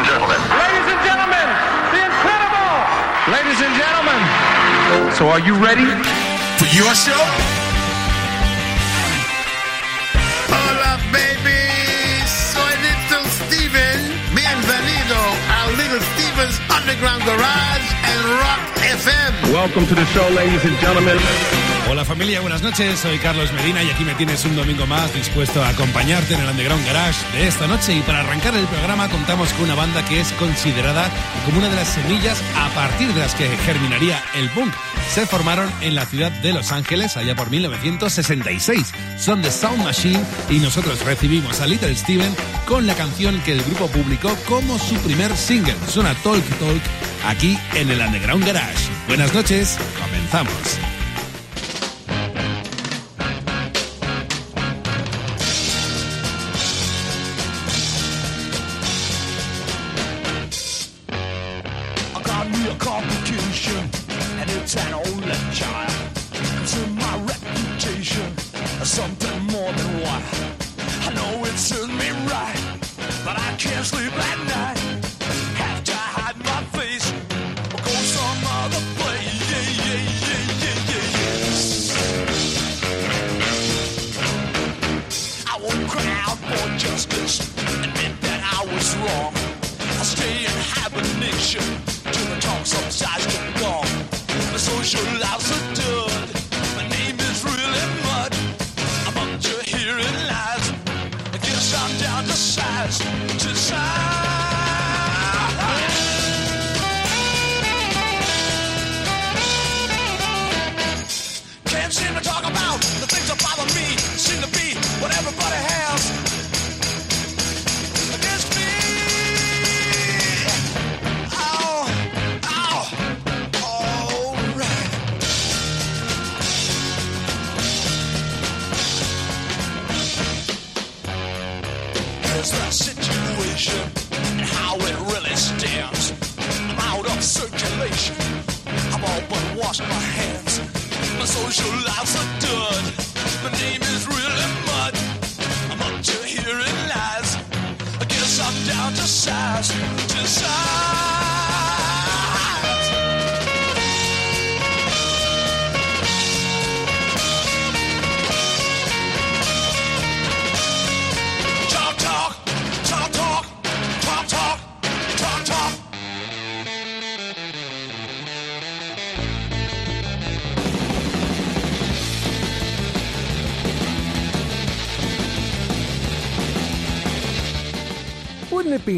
and gentlemen. Ladies and gentlemen, the incredible! Ladies and gentlemen, so are you ready? For your show? Hola, baby. Soy Little Steven. Bienvenido a Little Steven's Underground Garage and Rock FM. Welcome to the show, ladies and gentlemen. Hola familia, buenas noches. Soy Carlos Medina y aquí me tienes un domingo más dispuesto a acompañarte en el Underground Garage de esta noche. Y para arrancar el programa contamos con una banda que es considerada como una de las semillas a partir de las que germinaría el punk. Se formaron en la ciudad de Los Ángeles allá por 1966. Son The Sound Machine y nosotros recibimos a Little Steven con la canción que el grupo publicó como su primer single. Suena Talk Talk aquí en el Underground Garage. Buenas noches, comenzamos.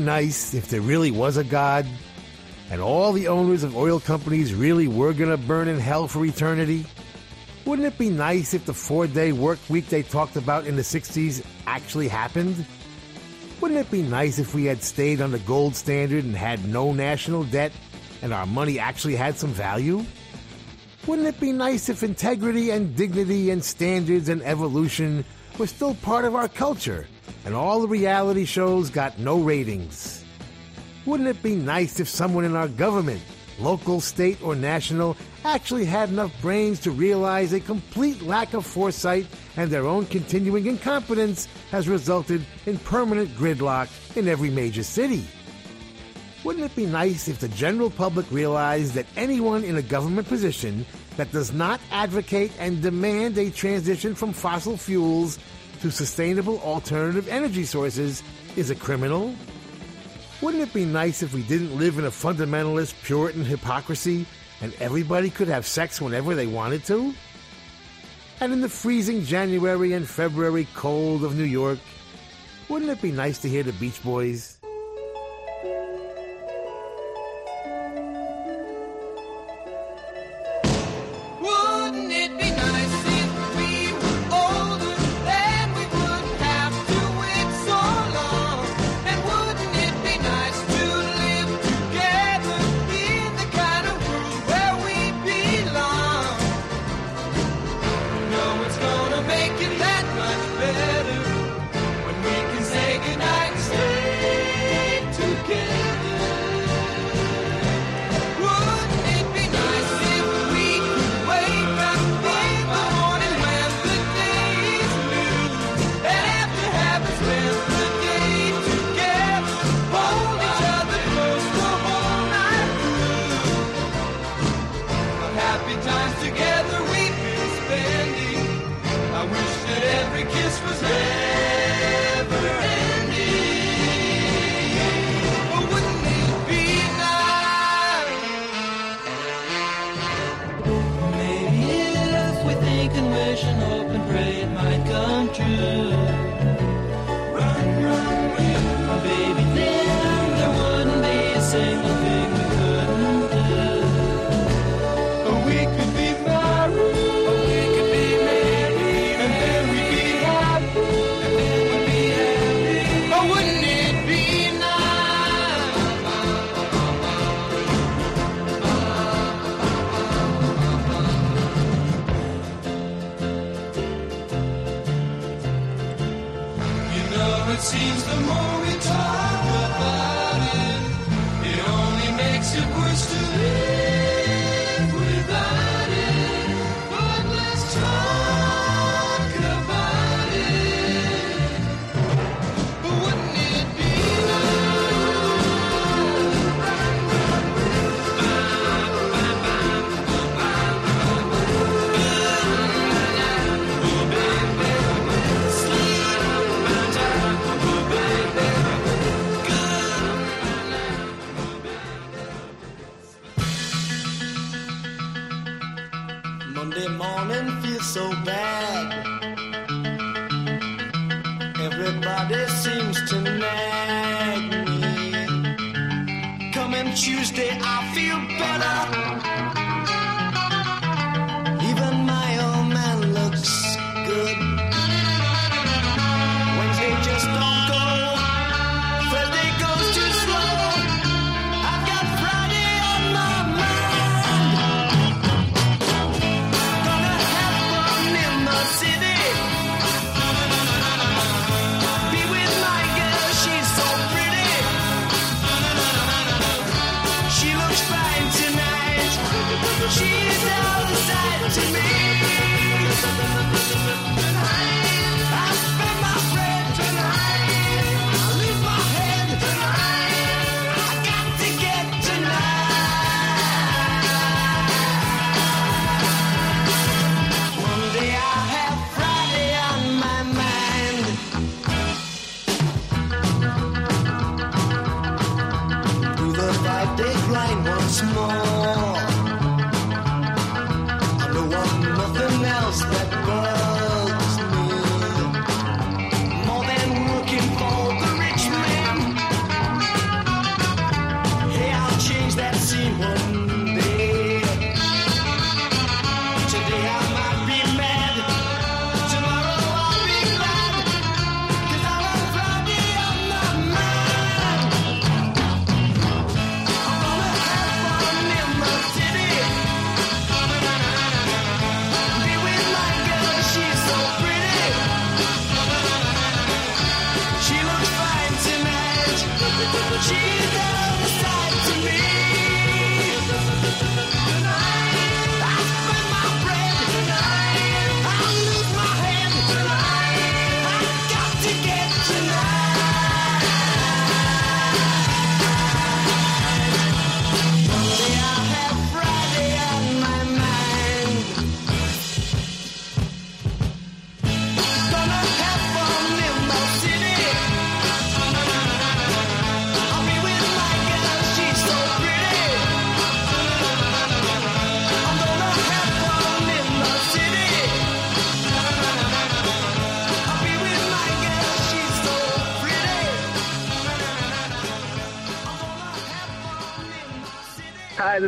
Nice if there really was a God and all the owners of oil companies really were going to burn in hell for eternity? Wouldn't it be nice if the four day work week they talked about in the 60s actually happened? Wouldn't it be nice if we had stayed on the gold standard and had no national debt and our money actually had some value? Wouldn't it be nice if integrity and dignity and standards and evolution were still part of our culture and all the reality shows got no ratings? Wouldn't it be nice if someone in our government, local, state, or national, actually had enough brains to realize a complete lack of foresight and their own continuing incompetence has resulted in permanent gridlock in every major city? Wouldn't it be nice if the general public realized that anyone in a government position that does not advocate and demand a transition from fossil fuels to sustainable alternative energy sources is a criminal? Wouldn't it be nice if we didn't live in a fundamentalist Puritan hypocrisy and everybody could have sex whenever they wanted to? And in the freezing January and February cold of New York, wouldn't it be nice to hear the Beach Boys?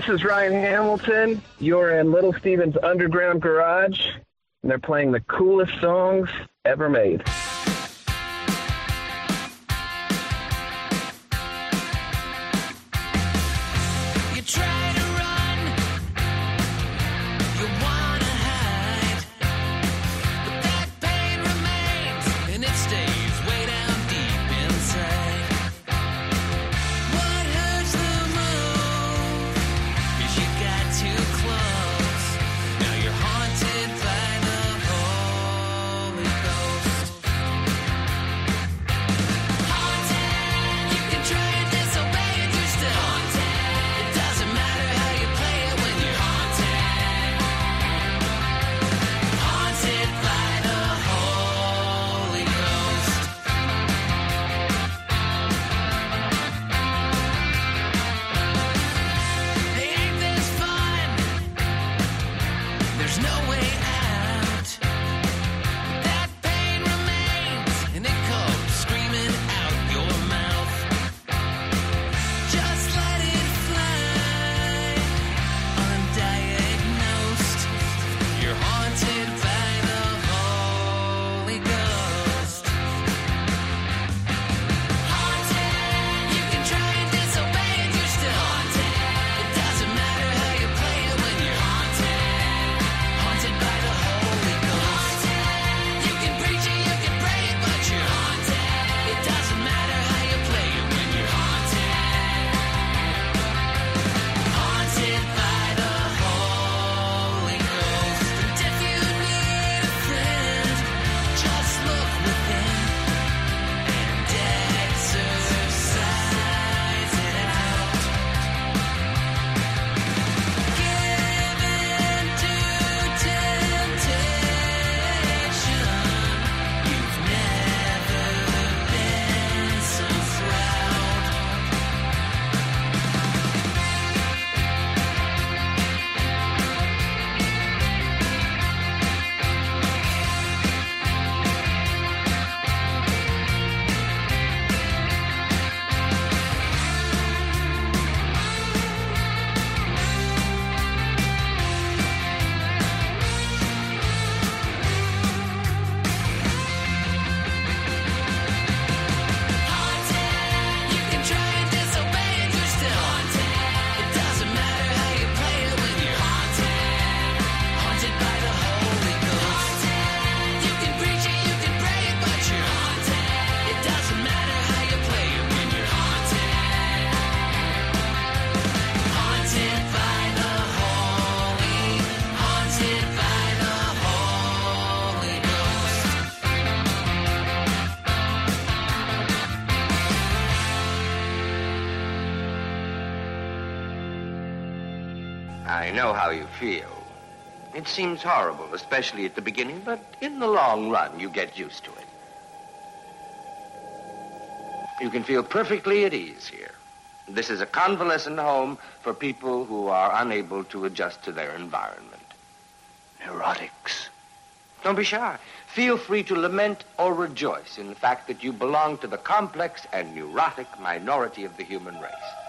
This is Ryan Hamilton. You're in Little Steven's Underground Garage, and they're playing the coolest songs ever made. seems horrible, especially at the beginning, but in the long run, you get used to it. You can feel perfectly at ease here. This is a convalescent home for people who are unable to adjust to their environment. Neurotics. Don't be shy. Feel free to lament or rejoice in the fact that you belong to the complex and neurotic minority of the human race.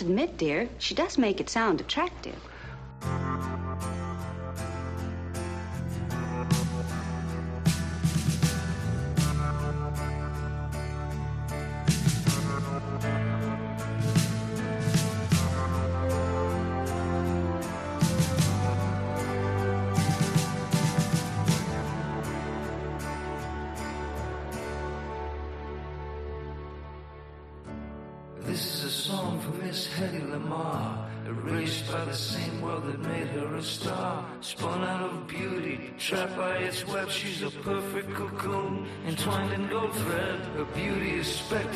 Admit, dear, she does make it sound attractive.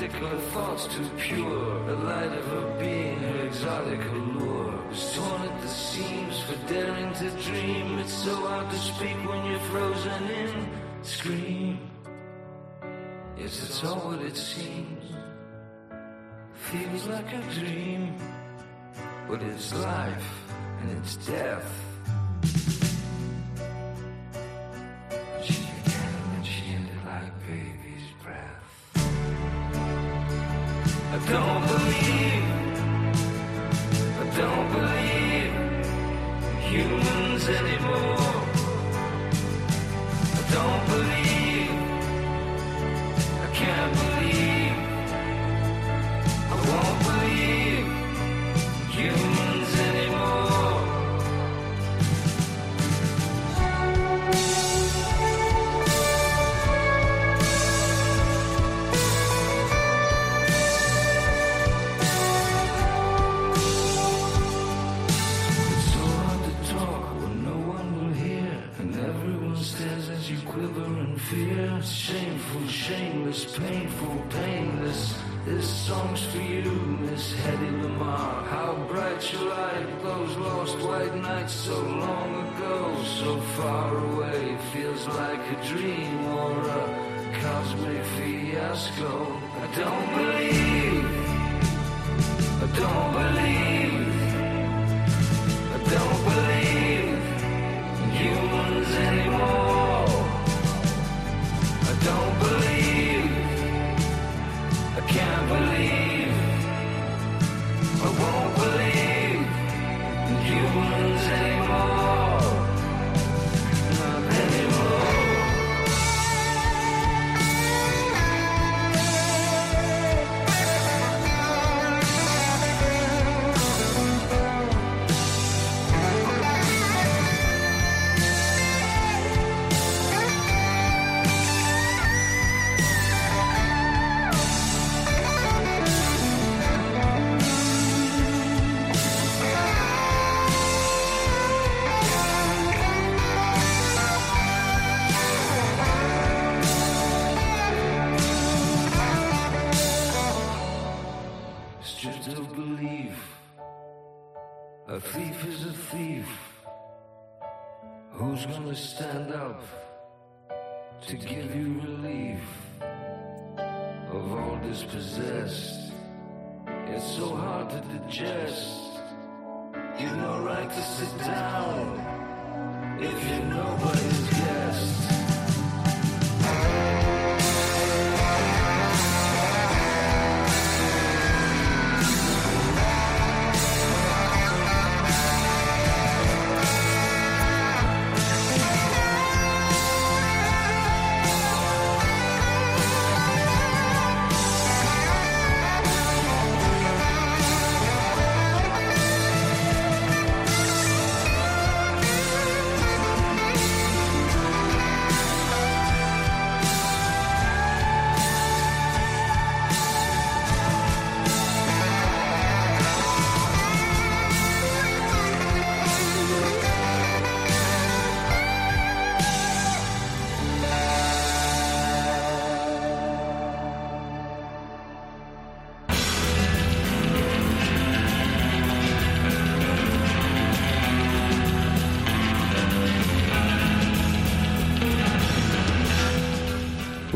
Spectacle, her thoughts too pure. The light of her being, her exotic allure, is torn at the seams for daring to dream. It's so hard to speak when you're frozen in. Scream. Yes, it's all what it seems feels like a dream, but it's life and it's death. Don't believe, far away. Feels like a dream or a cosmic fiasco. I don't believe, I don't believe,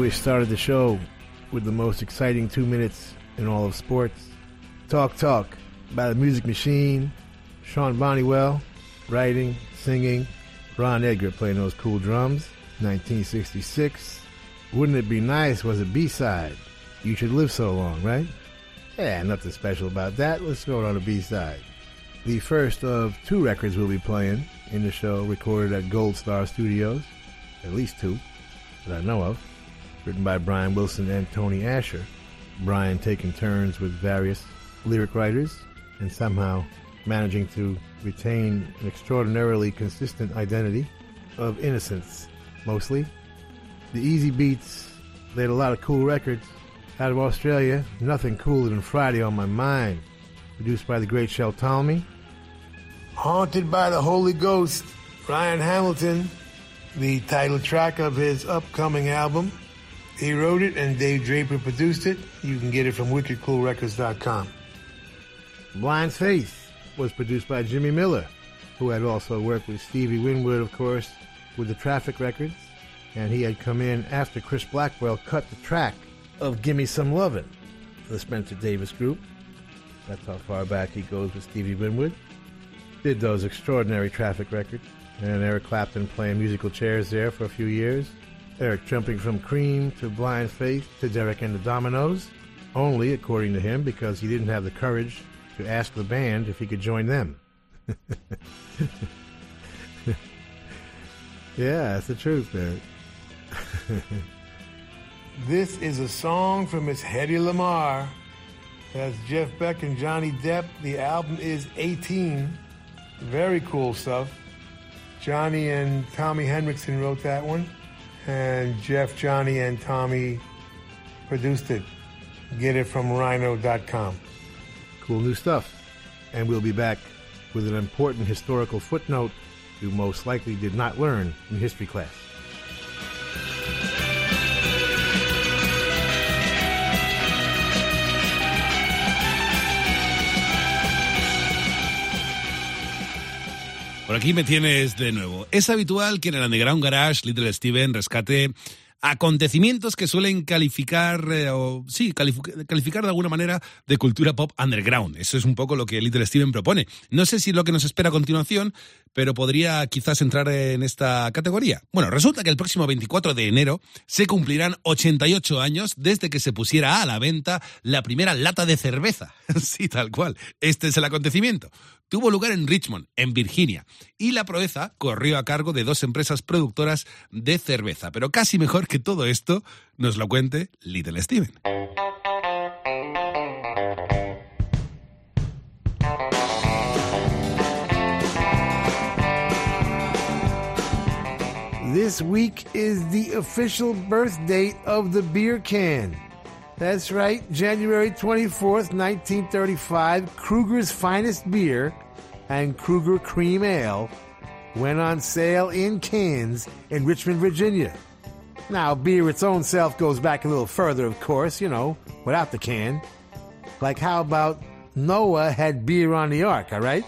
We started the show with the most exciting two minutes in all of sports. Talk Talk by the Music Machine, Sean Bonniwell, writing, singing, Ron Edgar playing those cool drums, 1966. Wouldn't It Be Nice was a B-side. You Should Live So Long, right? Yeah, nothing special about that. Let's go on the B-side. The first of two records we'll be playing in the show recorded at Gold Star Studios, at least two that I know of written by Brian Wilson and Tony Asher. Brian taking turns with various lyric writers and somehow managing to retain an extraordinarily consistent identity of innocence, mostly. The Easybeats, they had a lot of cool records. Out of Australia, nothing cooler than Friday on My Mind, produced by the great Shel Talmy. Haunted by the Holy Ghost, Ryan Hamilton, the title track of his upcoming album. He wrote it and Dave Draper produced it. You can get it from wickedcoolrecords.com. Blind Faith was produced by Jimmy Miller, who had also worked with Stevie Winwood, of course, with the Traffic Records, and he had come in after Chris Blackwell cut the track of Gimme Some Lovin', for the Spencer Davis group. That's how far back he goes with Stevie Winwood. Did those extraordinary Traffic Records, and Eric Clapton playing musical chairs there for a few years. Eric jumping from Cream to Blind Faith to Derek and the Dominos, only, according to him, because he didn't have the courage to ask the band if he could join them. yeah, that's the truth, man. this is a song from Miss Hedy Lamarr. That's Jeff Beck and Johnny Depp. The album is 18. Very cool stuff. Johnny and Tommy Henriksen wrote that one, and Jeff, Johnny, and Tommy produced it. Get it from rhino.com. Cool new stuff. And we'll be back with an important historical footnote you most likely did not learn in history class. Aquí me tienes de nuevo. Es habitual que en el Underground Garage Little Steven rescate acontecimientos que suelen calificar, eh, o sí, calificar de alguna manera de cultura pop underground. Eso es un poco lo que Little Steven propone. No sé si lo que nos espera a continuación, pero podría quizás entrar en esta categoría. Bueno, resulta que el próximo 24 de enero se cumplirán 88 años desde que se pusiera a la venta la primera lata de cerveza. sí, tal cual. Este es el acontecimiento. Tuvo lugar en Richmond, en Virginia, y la proeza corrió a cargo de dos empresas productoras de cerveza. Pero casi mejor que todo esto nos lo cuente Little Steven. This week is the official birth date of the beer can. That's right, January 24th, 1935, Krueger's finest beer and Kruger Cream Ale went on sale in cans in Richmond, Virginia. Now, beer its own self goes back a little further, of course, you know, without the can. Like, how about Noah had beer on the ark, all right?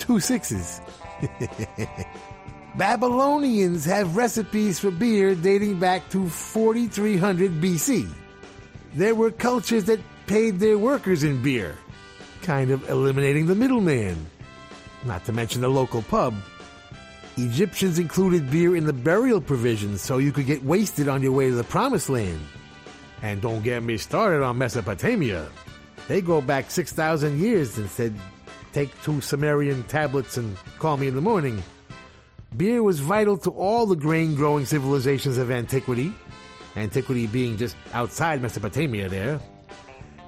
Two sixes. Babylonians have recipes for beer dating back to 4300 BC. There were cultures that paid their workers in beer, kind of eliminating the middleman. Not to mention the local pub. Egyptians included beer in the burial provisions so you could get wasted on your way to the promised land. And don't get me started on Mesopotamia. They go back 6,000 years and said, take two Sumerian tablets and call me in the morning. Beer was vital to all the grain growing civilizations of antiquity, antiquity being just outside Mesopotamia there.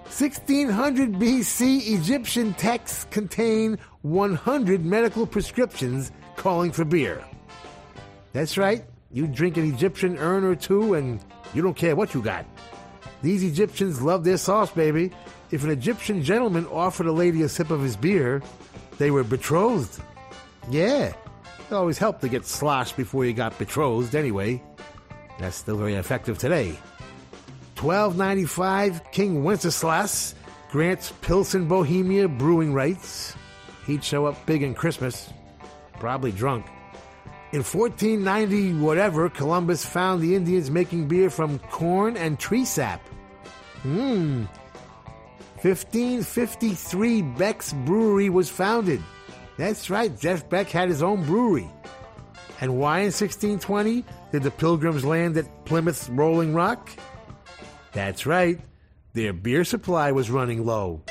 1600 BC Egyptian texts contain 100 medical prescriptions calling for beer. That's right, you drink an Egyptian urn or two and you don't care what you got. These Egyptians love their sauce, baby. If an Egyptian gentleman offered a lady a sip of his beer, they were betrothed. Yeah, it always helped to get sloshed before you got betrothed anyway. That's still very effective today. 1295, King Wenceslas grants Pilsen Bohemia brewing rights. He'd show up big in Christmas, probably drunk. In 1490, whatever, Columbus found the Indians making beer from corn and tree sap. Mmm. 1553, Beck's Brewery was founded. That's right, Jeff Beck had his own brewery. And why in 1620 did the Pilgrims land at Plymouth's Rolling Rock? That's right, their beer supply was running low.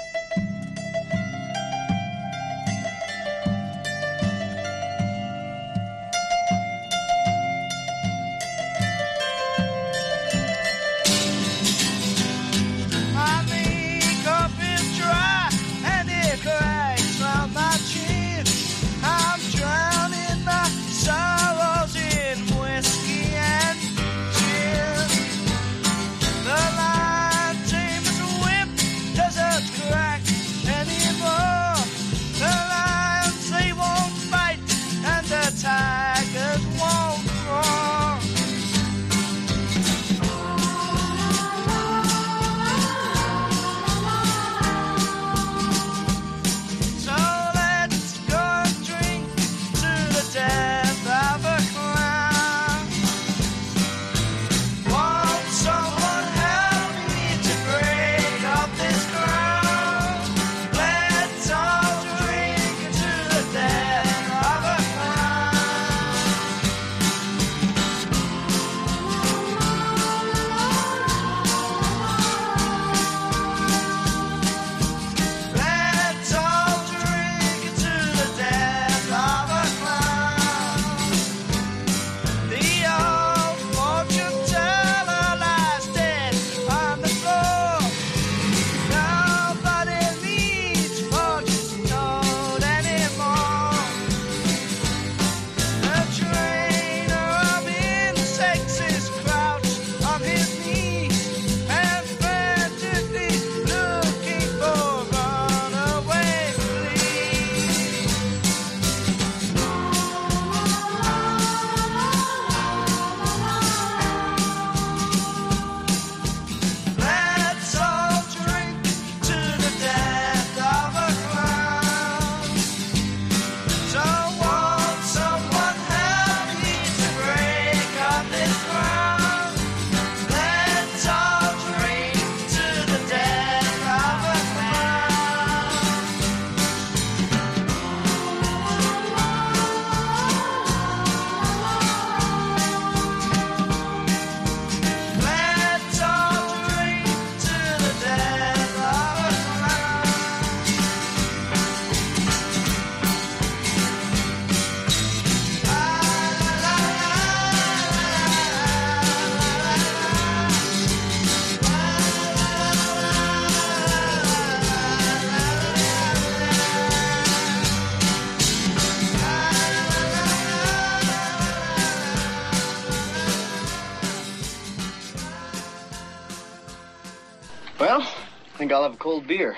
I'll have a cold beer.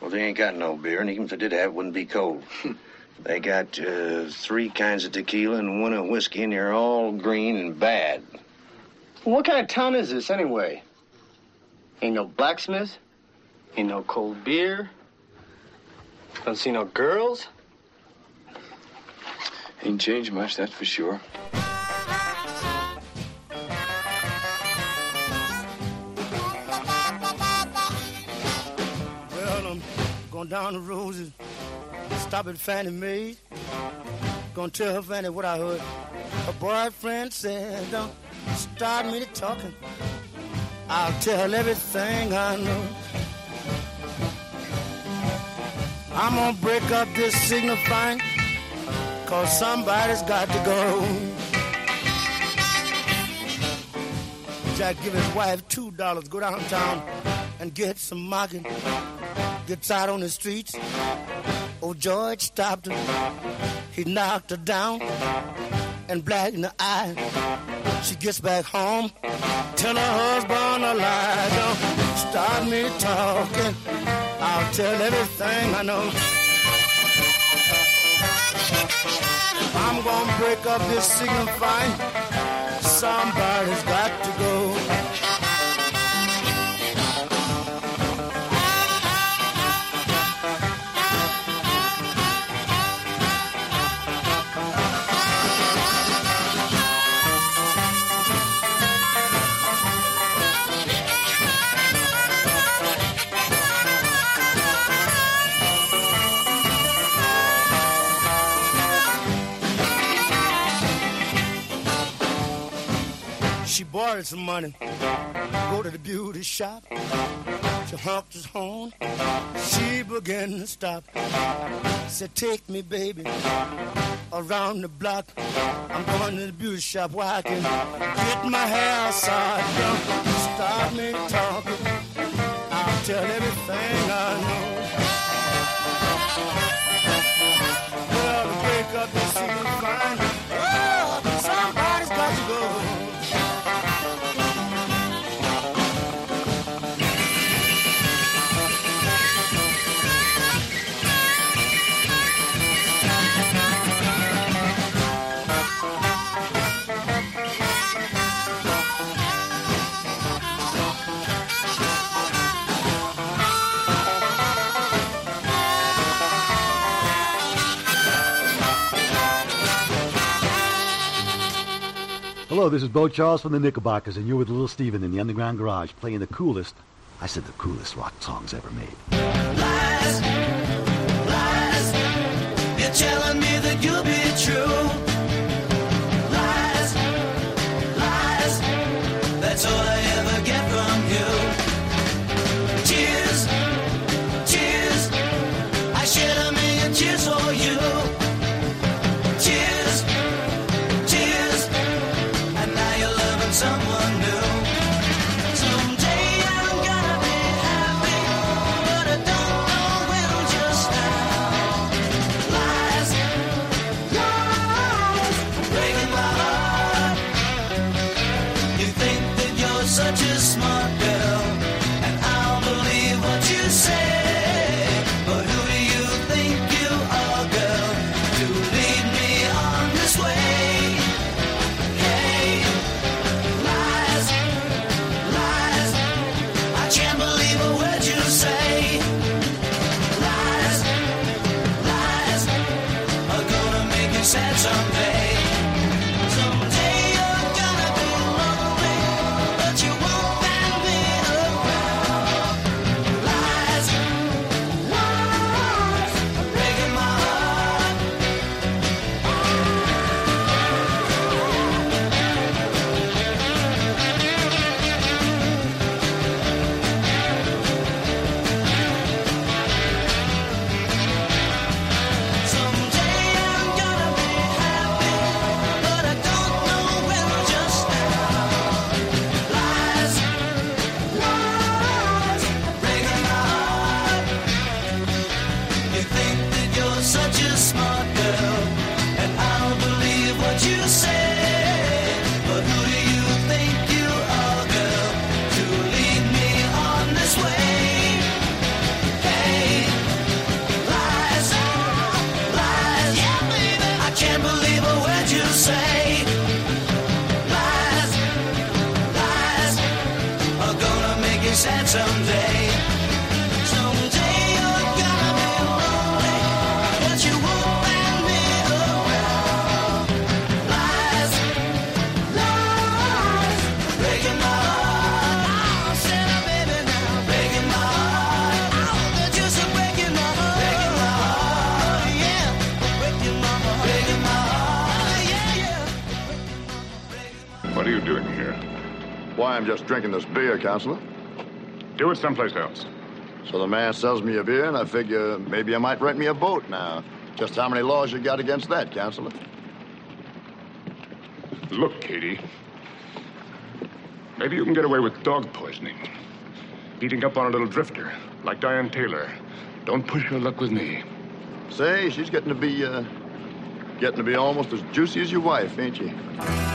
Well, they ain't got no beer, and even if they did have it, wouldn't be cold. they got uh, three kinds of tequila and one of whiskey, and they're all green and bad. Well, what kind of town is this, anyway? Ain't no blacksmith. Ain't no cold beer. Don't see no girls. Ain't changed much, that's for sure. Going down the roses. Stop at Fannie Mae. Gonna tell her Fannie what I heard. Her boyfriend said, Don't start me to talking. I'll tell her everything I know. I'm gonna break up this signifying, cause somebody's got to go. Jack give his wife two dollars, go downtown and get some market. Gets out on the streets. Oh, George stopped her. He knocked her down and black in the eye. She gets back home, tell her husband a lie. Don't stop me talking. I'll tell everything I know. I'm gonna break up this signifying. Somebody's got to borrowed some money, go to the beauty shop. She honked his horn, she began to stop. Said, take me, baby, around the block. I'm going to the beauty shop where I can get my hair side. Don't stop me talking, I'll tell everything I know. Hello, this is Beau Charles from the Knickerbockers, and you're with Little Steven in the Underground Garage playing the coolest, I said the coolest rock songs ever made. Lies, Counselor. Do it someplace else. So the man sells me a beer, and I figure maybe you might rent me a boat now. Just how many laws you got against that, Counselor? Look, Katie. Maybe you can get away with dog poisoning. Beating up on a little drifter, like Diane Taylor. Don't push your luck with me. Say, she's getting to be, uh, getting to be almost as juicy as your wife, ain't she?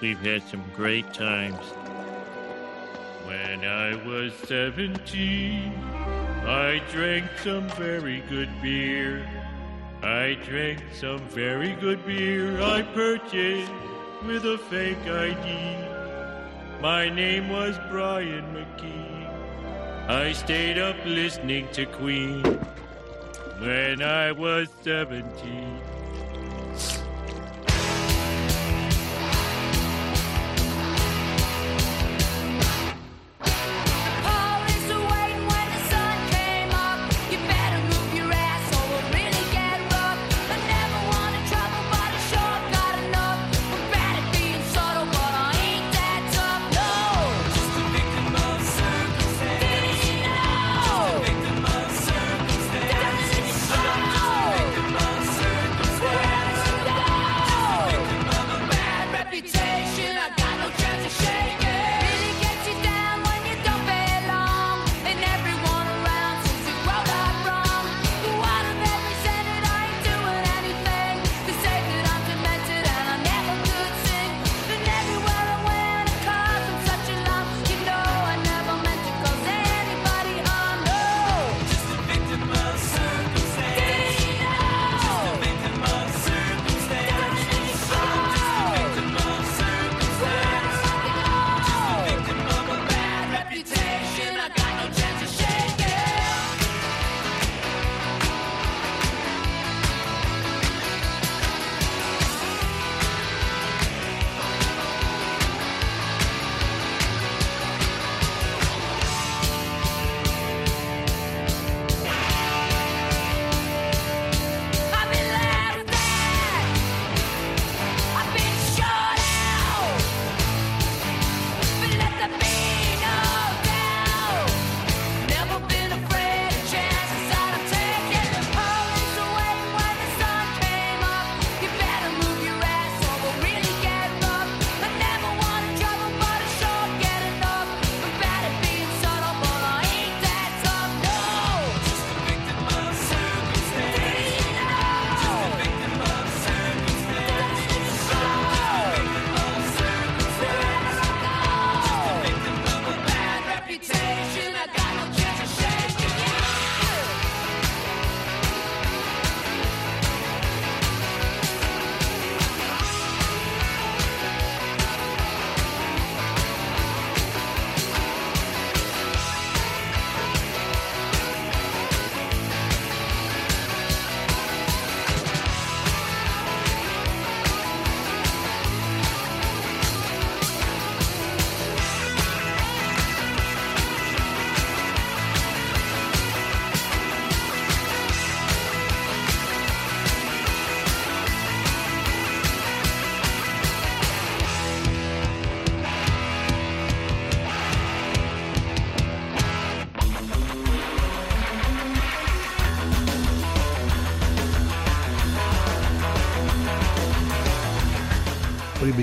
We've had some great times. When I was 17, I drank some very good beer. I drank some very good beer I purchased with a fake ID. My name was Brian McKee. I stayed up listening to Queen when I was 17.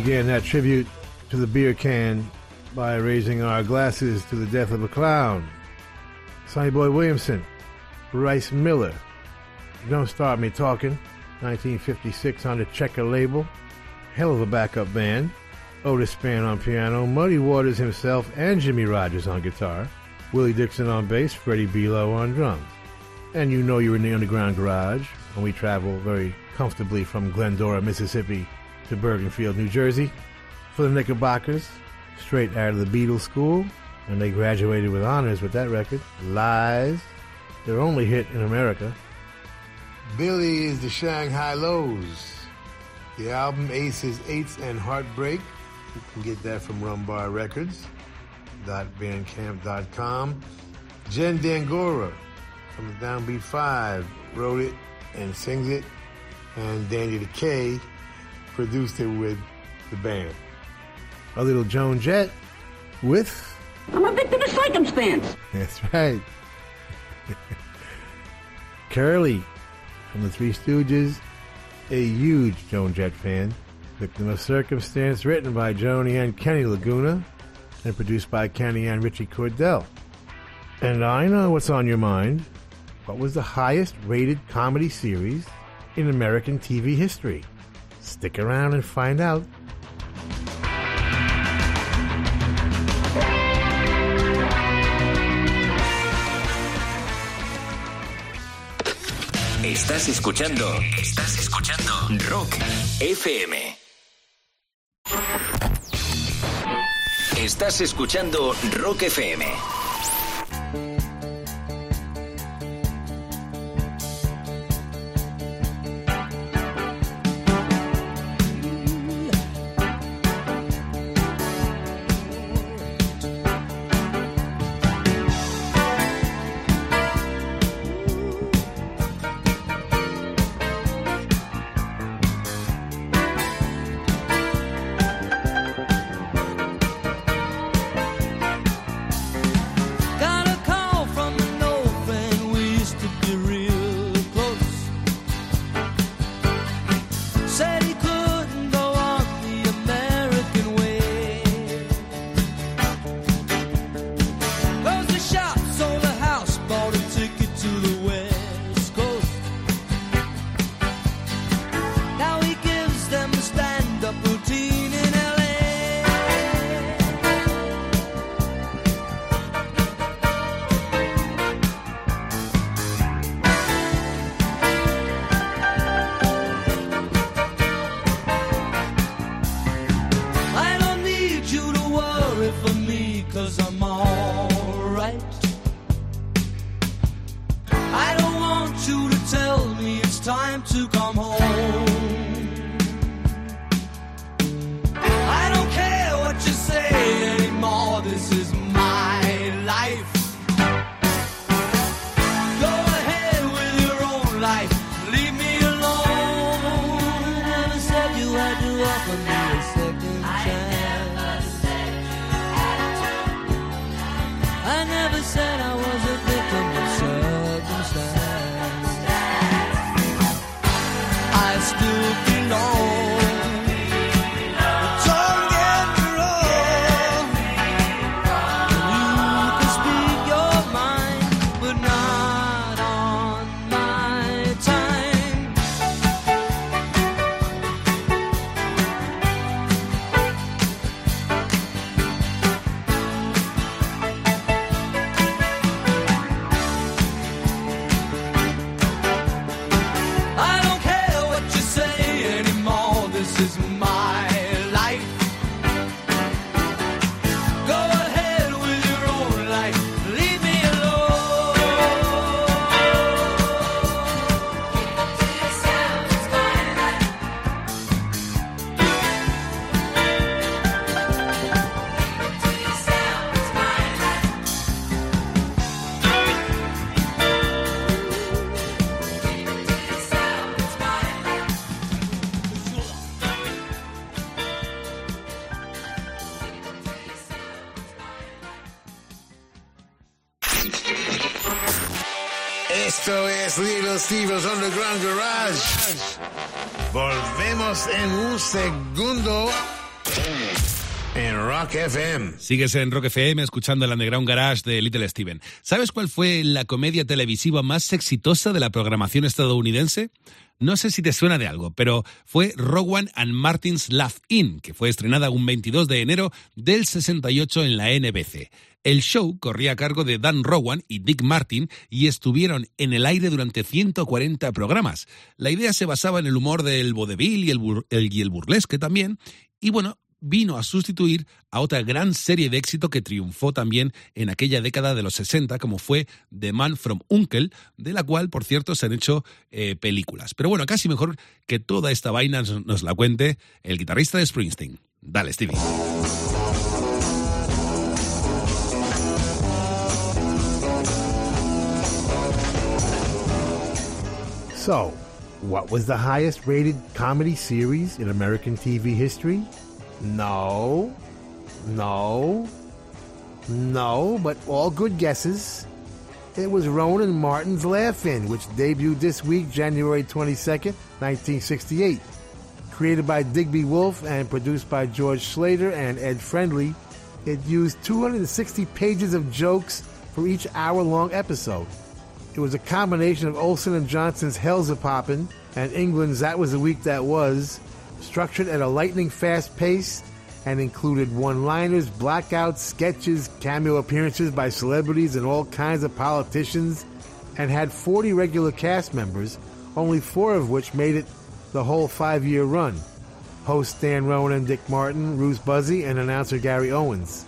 Began that tribute to the beer can by raising our glasses to the death of a clown. Sonny Boy Williamson, Rice Miller, Don't Start Me Talking, 1956 on the Checker label. Hell of a backup band. Otis Spann on piano, Muddy Waters himself and Jimmy Rogers on guitar, Willie Dixon on bass, Freddie Below on drums. And you know you're in the Underground Garage when we travel very comfortably from Glendora, Mississippi to Bergenfield, New Jersey for the Knickerbockers, straight out of the Beatles school, and they graduated with honors with that record. Lies, their only hit in America. Billy is the Shang Hi Lows. The album Aces, Eights, and Heartbreak. You can get that from Rum Bar Records. Bandcamp.com. Jen D'Angora from the Downbeat Five wrote it and sings it, and Danny the K produced it with the band. A little Joan Jett with. I'm a victim of circumstance. That's right. Curly from the Three Stooges, a huge Joan Jett fan. Victim of Circumstance, written by Joni and Kenny Laguna, and produced by Kenny and Ritchie Cordell. And I know what's on your mind. What was the highest rated comedy series in American TV history? Stick around and find out. Estás escuchando. Estás escuchando. Rock FM. Estás escuchando Rock FM. En un segundo En Rock FM. Sigues en Rock FM escuchando el Underground Garage de Little Steven. ¿Sabes cuál fue la comedia televisiva más exitosa de la programación estadounidense? No sé si te suena de algo, pero fue Rowan and Martin's Laugh In, que fue estrenada un 22 de enero del 68 en la NBC. El show corría a cargo de Dan Rowan y Dick Martin y estuvieron en el aire durante 140 programas. La idea se basaba en el humor del vodevil y el, y el burlesque también. Y bueno, vino a sustituir a otra gran serie de éxito que triunfó también en aquella década de los 60, como fue The Man from Uncle, de la cual, por cierto, se han hecho eh, películas. Pero bueno, casi mejor que toda esta vaina nos, nos la cuente el guitarrista de Springsteen. Dale, Stevie. So, what was the highest rated comedy series in American TV history? No. No. No, but all good guesses. It was Rowan and Martin's Laugh-In, which debuted this week, January 22nd, 1968. Created by Digby Wolfe and produced by George Schlatter and Ed Friendly, it used 260 pages of jokes for each hour-long episode. It was a combination of Olson and Johnson's Hellzapoppin' and England's That Was the Week That Was, structured at a lightning fast pace and included one liners, blackouts, sketches, cameo appearances by celebrities and all kinds of politicians, and had 40 regular cast members, only four of which made it the whole five year run. Host Dan Rowan and Dick Martin, Ruth Buzzi, and announcer Gary Owens.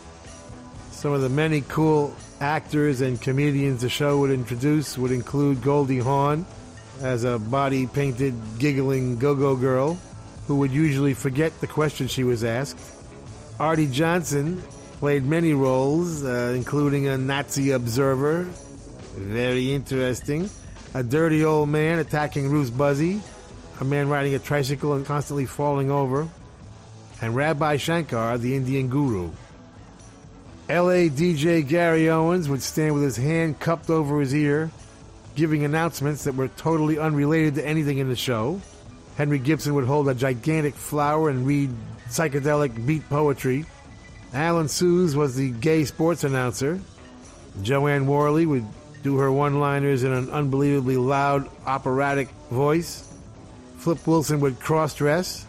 Some of the many cool actors and comedians the show would introduce would include Goldie Hawn as a body painted, giggling go go girl who would usually forget the question she was asked. Arte Johnson played many roles, uh, including a Nazi observer, very interesting, a dirty old man attacking Ruth Buzzi, a man riding a tricycle and constantly falling over, and Rabbi Shankar, the Indian guru. LA DJ Gary Owens would stand with his hand cupped over his ear, giving announcements that were totally unrelated to anything in the show. Henry Gibson would hold a gigantic flower and read psychedelic beat poetry. Alan Sues was the gay sports announcer. Jo Anne Worley would do her one liners in an unbelievably loud operatic voice. Flip Wilson would cross dress.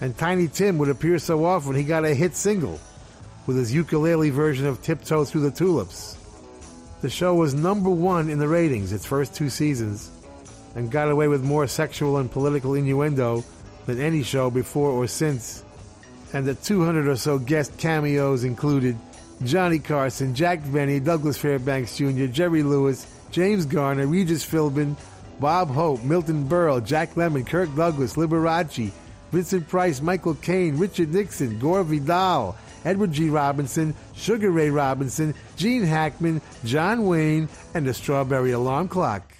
And Tiny Tim would appear so often he got a hit single with his ukulele version of Tiptoe Through the Tulips. The show was number one in the ratings its first two seasons and got away with more sexual and political innuendo than any show before or since. And the 200 or so guest cameos included Johnny Carson, Jack Benny, Douglas Fairbanks Jr., Jerry Lewis, James Garner, Regis Philbin, Bob Hope, Milton Berle, Jack Lemmon, Kirk Douglas, Liberace, Vincent Price, Michael Caine, Richard Nixon, Gore Vidal, Edward G. Robinson, Sugar Ray Robinson, Gene Hackman, John Wayne, and the Strawberry Alarm Clock.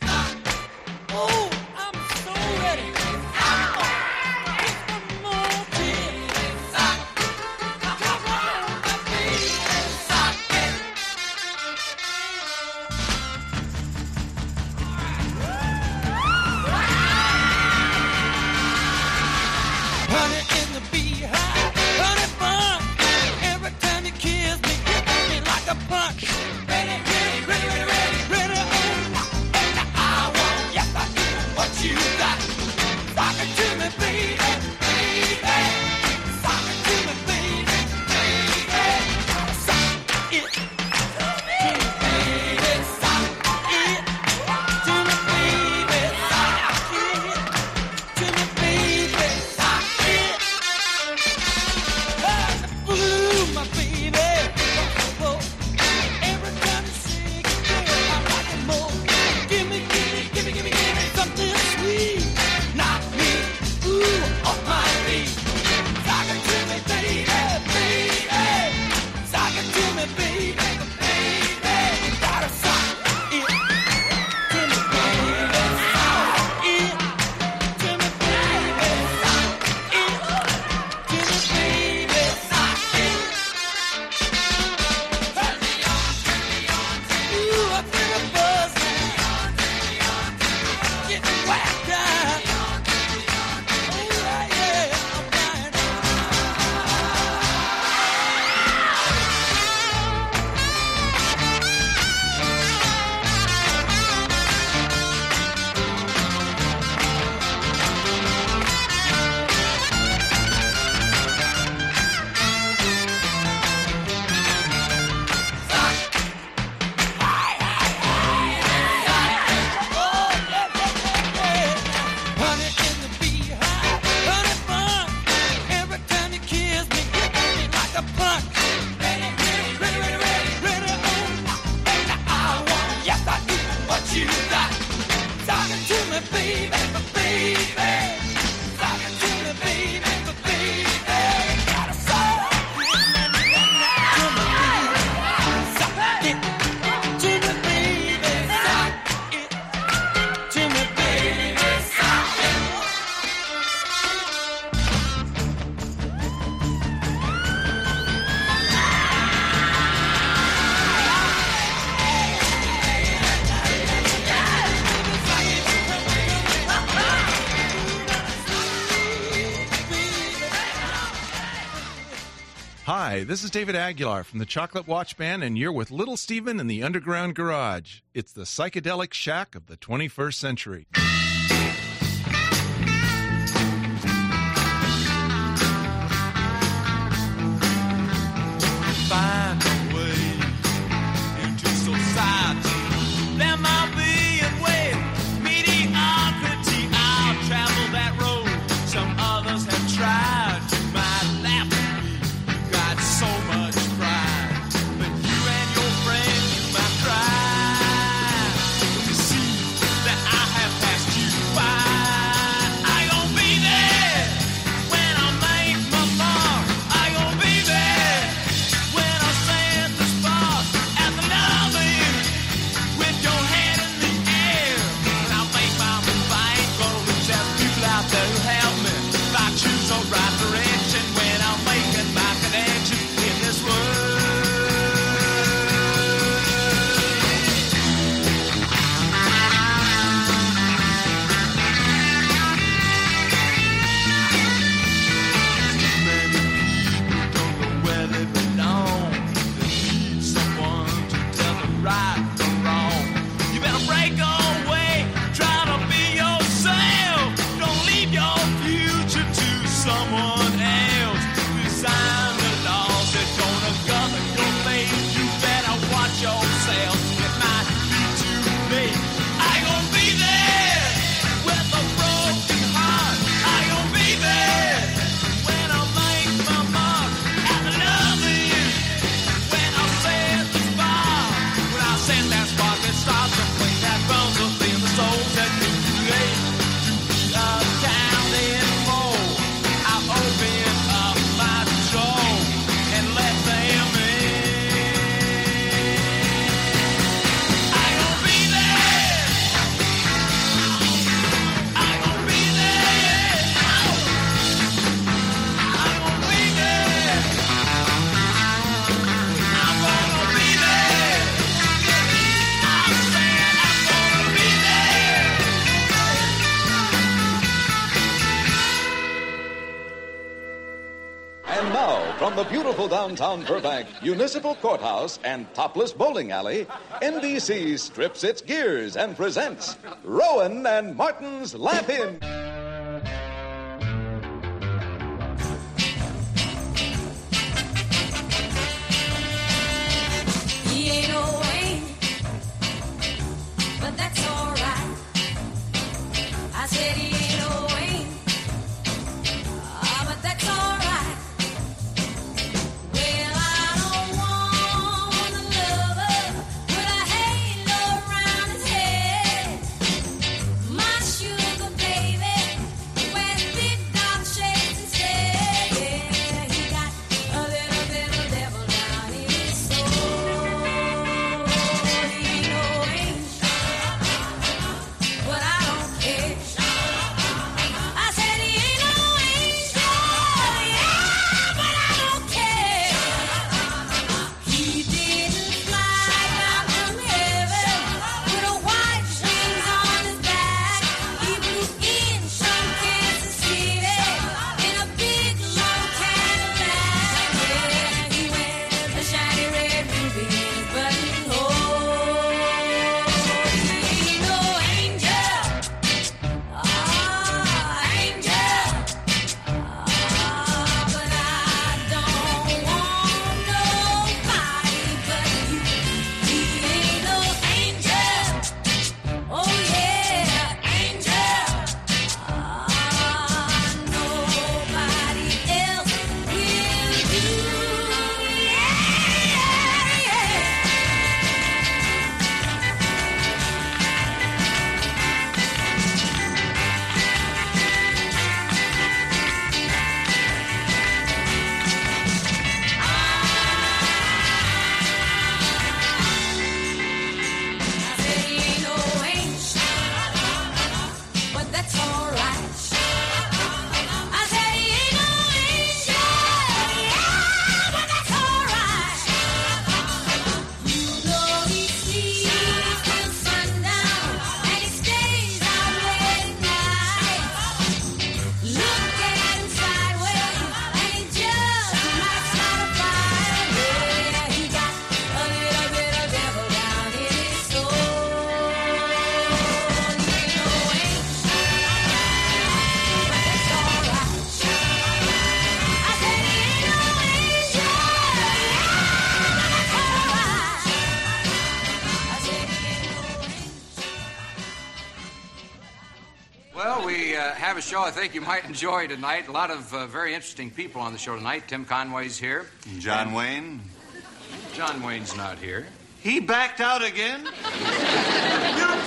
This is David Aguilar from the Chocolate Watch Band, and you're with Little Steven in the Underground Garage. It's the psychedelic shack of the 21st century. downtown Burbank, Municipal Courthouse, and Topless Bowling Alley, NBC strips its gears and presents Rowan and Martin's Laugh In. Show I think you might enjoy tonight. A lot of uh, very interesting people on the show tonight. Tim Conway's here. John Wayne? John Wayne's not here. He backed out again? you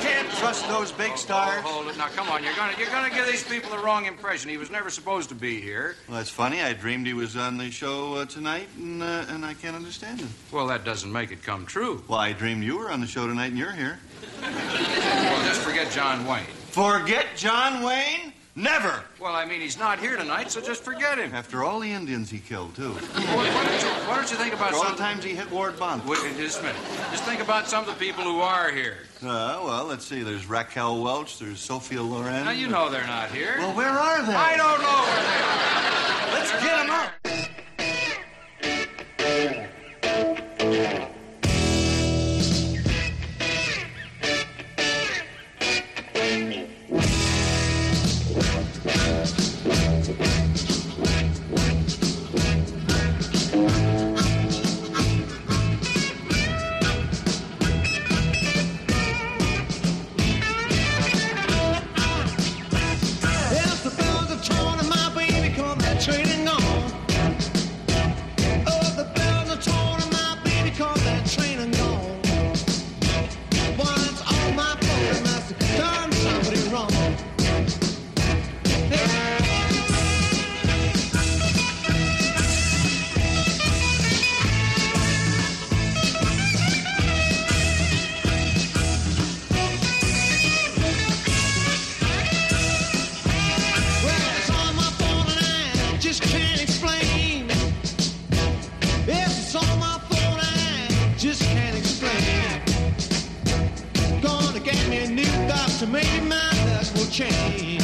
can't trust those big stars. Oh, hold it. Now, come on. You're going to you're gonna give these people the wrong impression. He was never supposed to be here. Well, that's funny. I dreamed he was on the show uh, tonight, and, uh, and I can't understand it. Well, that doesn't make it come true. Well, I dreamed you were on the show tonight, and you're here. Well, just forget John Wayne. Forget John Wayne? Never. Well, I mean, he's not here tonight, so just forget him. After all the Indians he killed, too. Why, why don't, you, why don't you think about After all some... the times he hit Ward Bond. Wait, just a minute. Just think about some of the people who are here. Uh, well, let's see. There's Raquel Welch. There's Sophia Loren. Now, you know they're not here. Well, where are they? I don't know where they are. Let's get them up. Maybe my luck will change.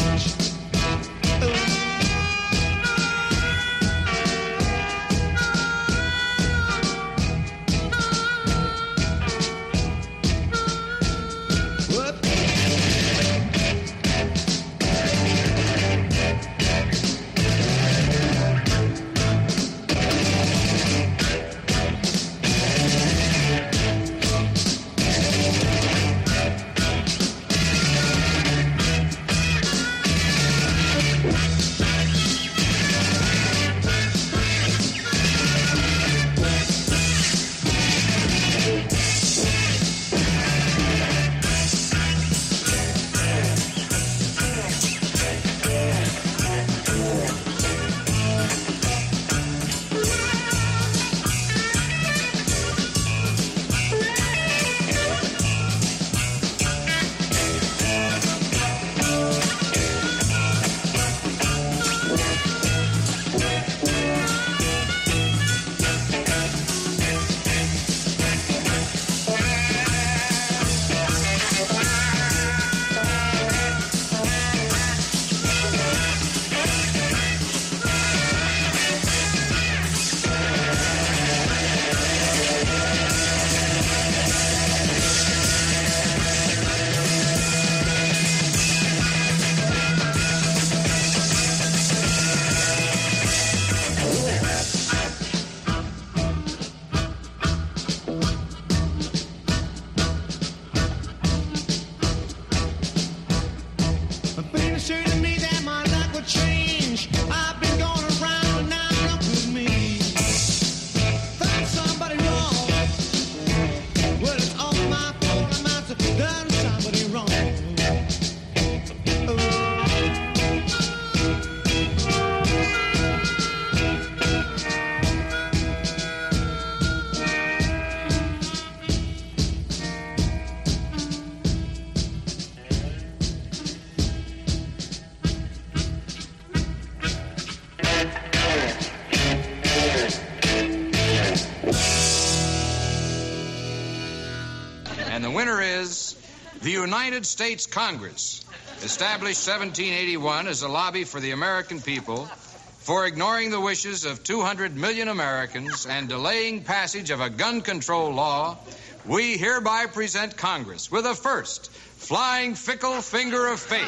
United States Congress, established 1781 as a lobby for the American people for ignoring the wishes of 200 million Americans and delaying passage of a gun control law. We hereby present Congress with a first flying fickle finger of fate.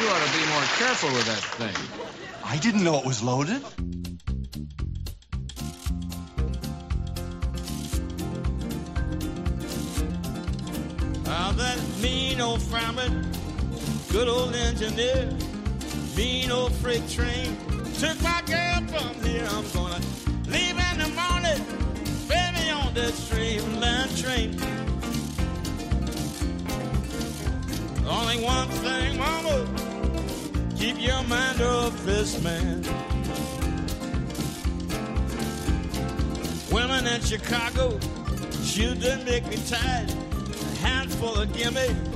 You ought to be more careful with that thing. I didn't know it was loaded. Good old engineer, mean old freight train. Took my girl from here. I'm gonna leave in the morning, baby, on that streamline train. Only one thing, mama, keep your mind off this man. Women in Chicago, shoot done make me tired. A handful of gimme,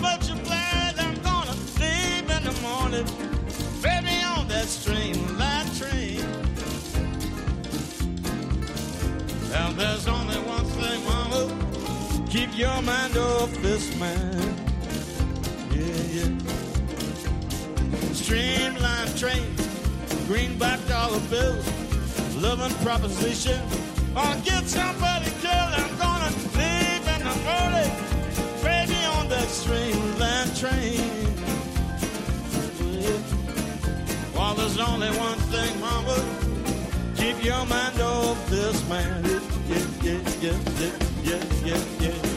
multiplied. I'm gonna leave in the morning, baby, on that train. Now there's only one thing, mama, keep your mind off this man. Yeah, yeah. Streamline train, greenback dollar bills, loving proposition. I'll get somebody killed. On that train. Well, there's only one thing, mama, keep your mind off this man. Yeah, yeah, yeah, yeah, yeah, yeah, yeah,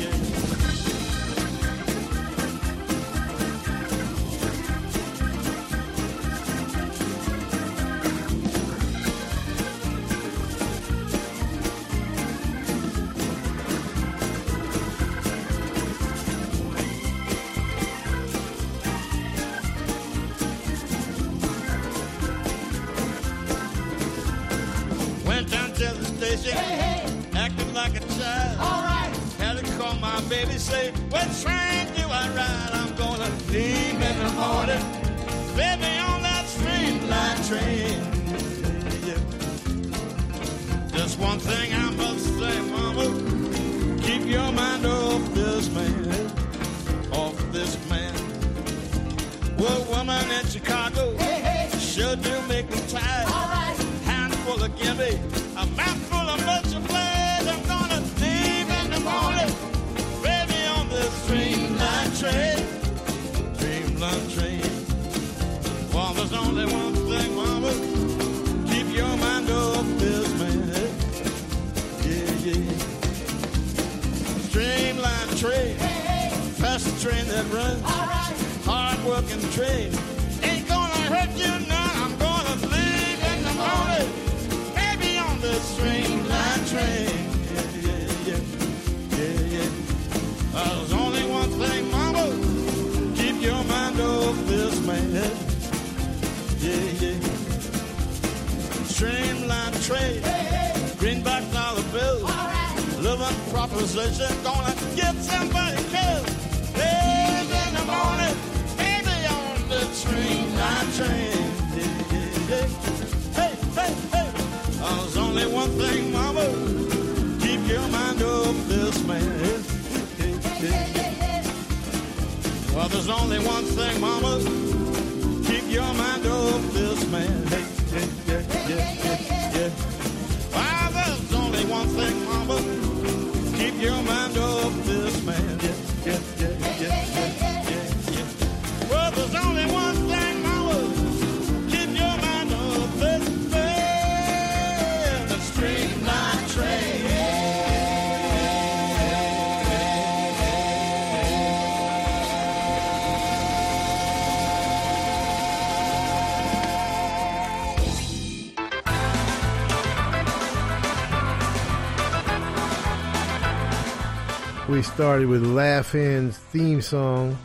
We started with Laugh-In's theme song,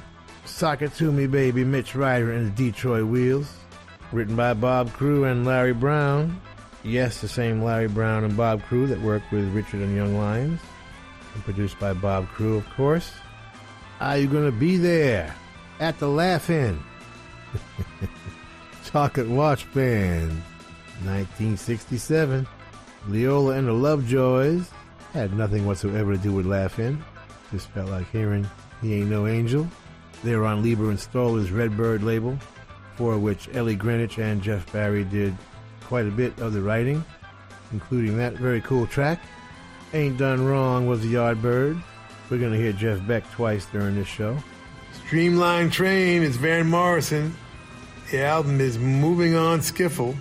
Sock It To Me Baby, Mitch Ryder and the Detroit Wheels, written by Bob Crewe and Larry Brown. Yes, the same Larry Brown and Bob Crewe that worked with Richard and Young Lions, and produced by Bob Crewe, of course. Are you going to be there at the Laugh-In? Chocolate Watch Band, 1967. Leola and the Lovejoys had nothing whatsoever to do with Laugh-In. Just felt like hearing He Ain't No Angel. They were on Leiber and Stoller's Redbird label, for which Ellie Greenwich and Jeff Barry did quite a bit of the writing, including that very cool track. Ain't Done Wrong was the Yardbird. We're going to hear Jeff Beck twice during this show. Streamline Train is Van Morrison. The album is Moving On Skiffle.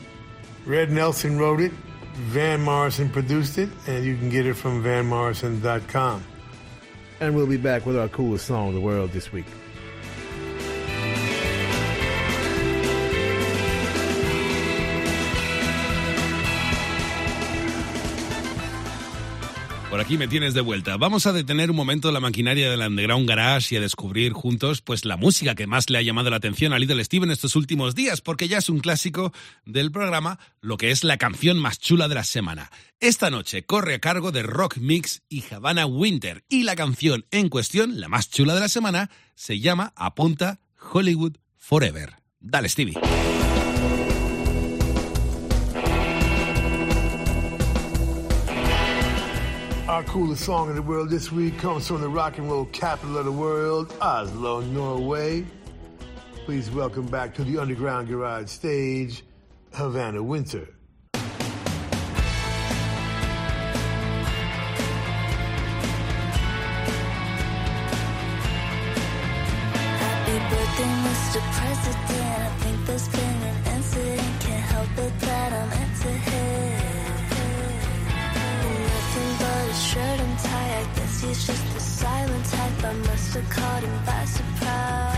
Red Nelson wrote it. Van Morrison produced it, and you can get it from vanmorrison.com. And we'll be back with our coolest song in the world this week. por aquí me tienes de vuelta. Vamos a detener un momento la maquinaria del Underground Garage y a descubrir juntos pues la música que más le ha llamado la atención a Little Steven estos últimos días, porque ya es un clásico del programa, lo que es la canción más chula de la semana. Esta noche corre a cargo de Rock Mix y Havana Winter, y la canción en cuestión, la más chula de la semana, se llama Apunta Hollywood Forever. Dale, Stevie. Our coolest song in the world this week comes from the rock and roll capital of the world, Oslo, Norway. Please welcome back to the Underground Garage stage, Havana Winter. it's just the silence type. I must have caught him by surprise.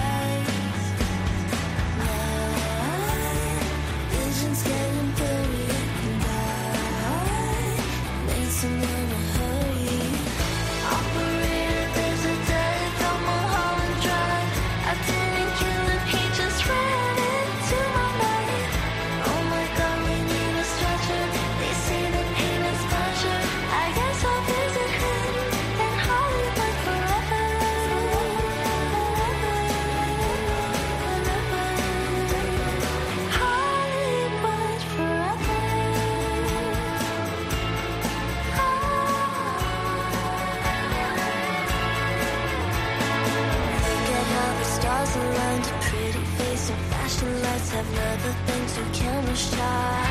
I've never been so camera shy.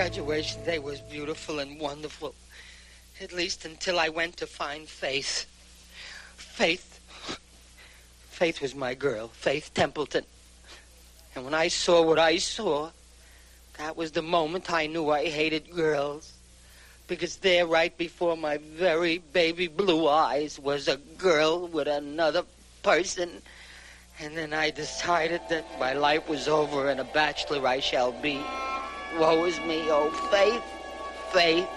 Graduation day was beautiful and wonderful. At least until I went to find Faith. Faith. Faith was my girl, Faith Templeton. And when I saw what I saw, that was the moment I knew I hated girls. Because there, right before my very baby blue eyes, was a girl with another person. And then I decided that my life was over and a bachelor I shall be. Woe is me, oh Faith, Faith,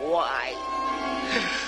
why?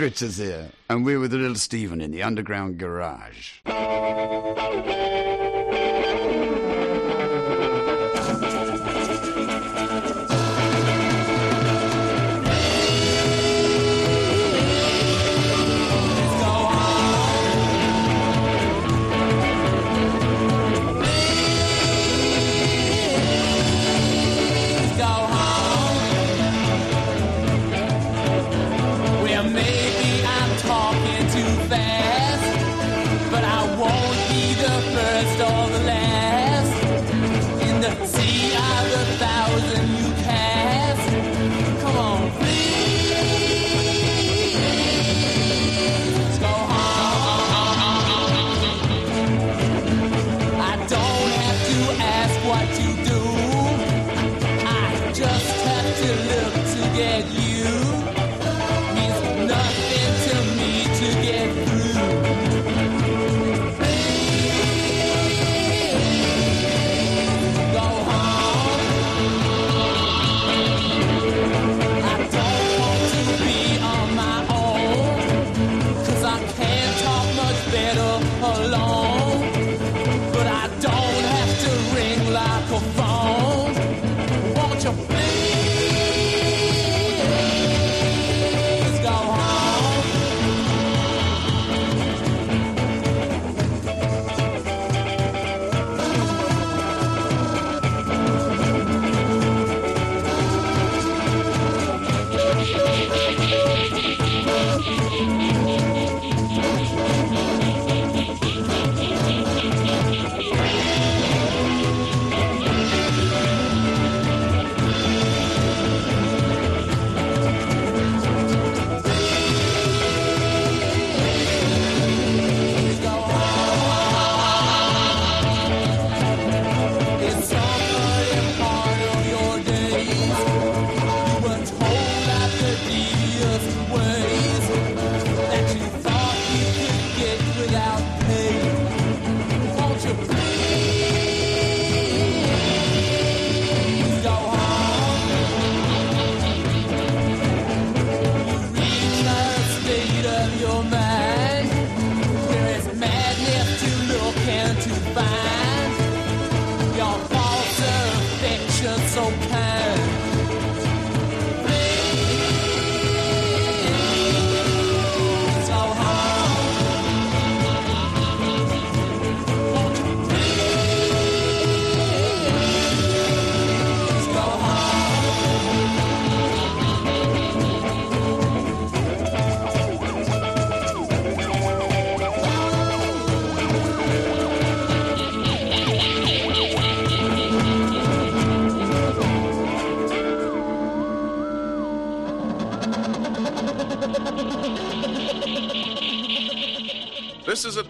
Richards here, and we're with little Steven in the underground garage.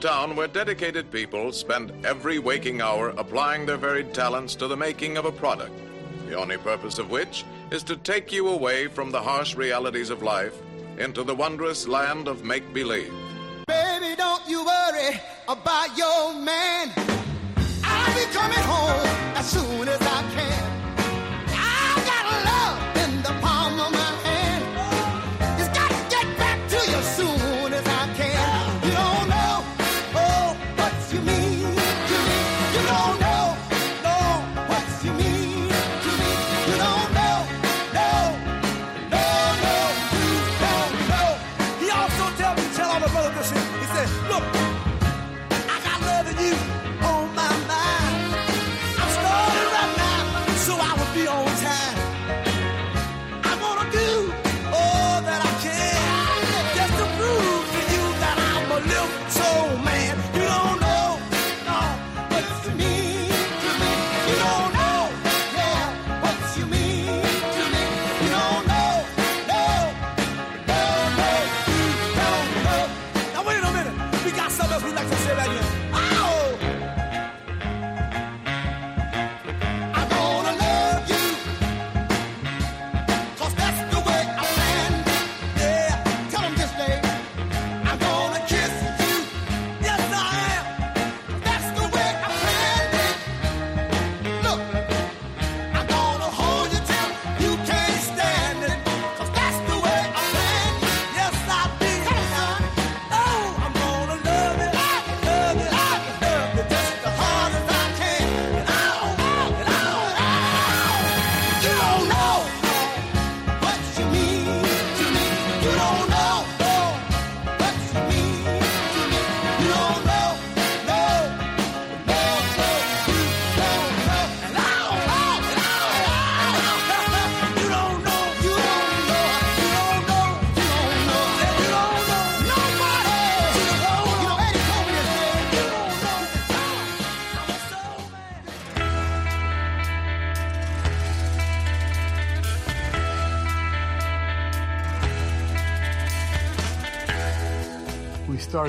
town where dedicated people spend every waking hour applying their varied talents to the making of a product, the only purpose of which is to take you away from the harsh realities of life into the wondrous land of make believe. Baby, don't you worry about your man. I'll be coming home as soon as I can.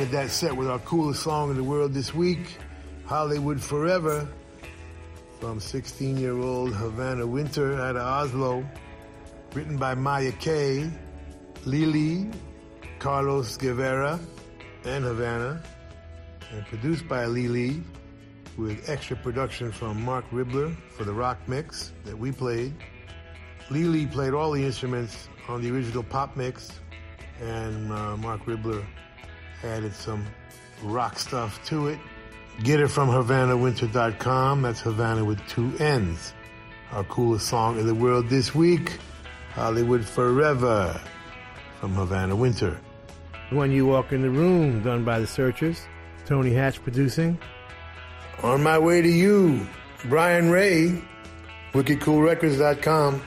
Started that set with our coolest song in the world this week, Hollywood Forever, from 16 year old Havana Winter out of Oslo, written by Maya Kay, Lili, Carlos Guevara, and Havana, and produced by Lili, with extra production from Marc Ribler for the rock mix that we played. Lili played all the instruments on the original pop mix, and uh, Marc Ribler added some rock stuff to it. Get it from HavanaWinter.com. That's Havana with two N's. Our coolest song in the world this week, Hollywood Forever, from Havana Winter. When You Walk in the Room, done by the Searchers. Tony Hatch producing. On My Way to You, Brian Ray, WickedCoolRecords.com.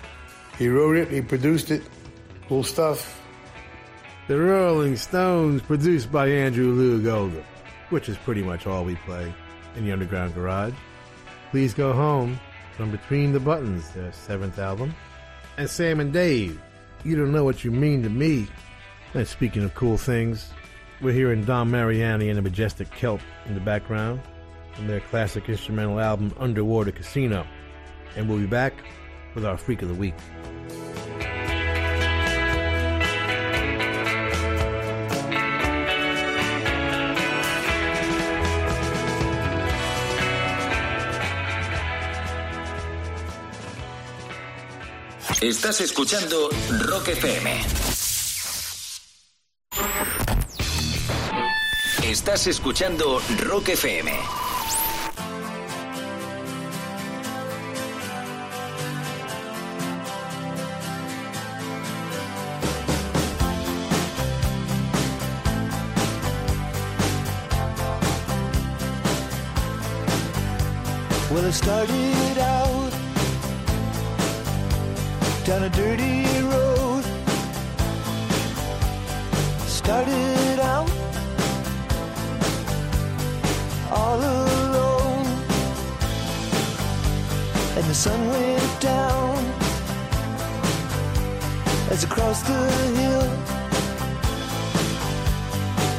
He wrote it, he produced it. Cool stuff. The Rolling Stones, produced by Andrew Loog Oldham, which is pretty much all we play in the Underground Garage. Please Go Home from Between the Buttons, their seventh album. And Sam and Dave, You Don't Know What You Mean to Me. And speaking of cool things, we're hearing Dom Mariani and the Majestic Kelp in the background from their classic instrumental album Underwater Casino. And we'll be back with our Freak of the Week. Estás escuchando Rock FM. Estás escuchando Rock FM. Well, I started down a dirty road. Started out all alone, and the sun went down as I crossed the hill,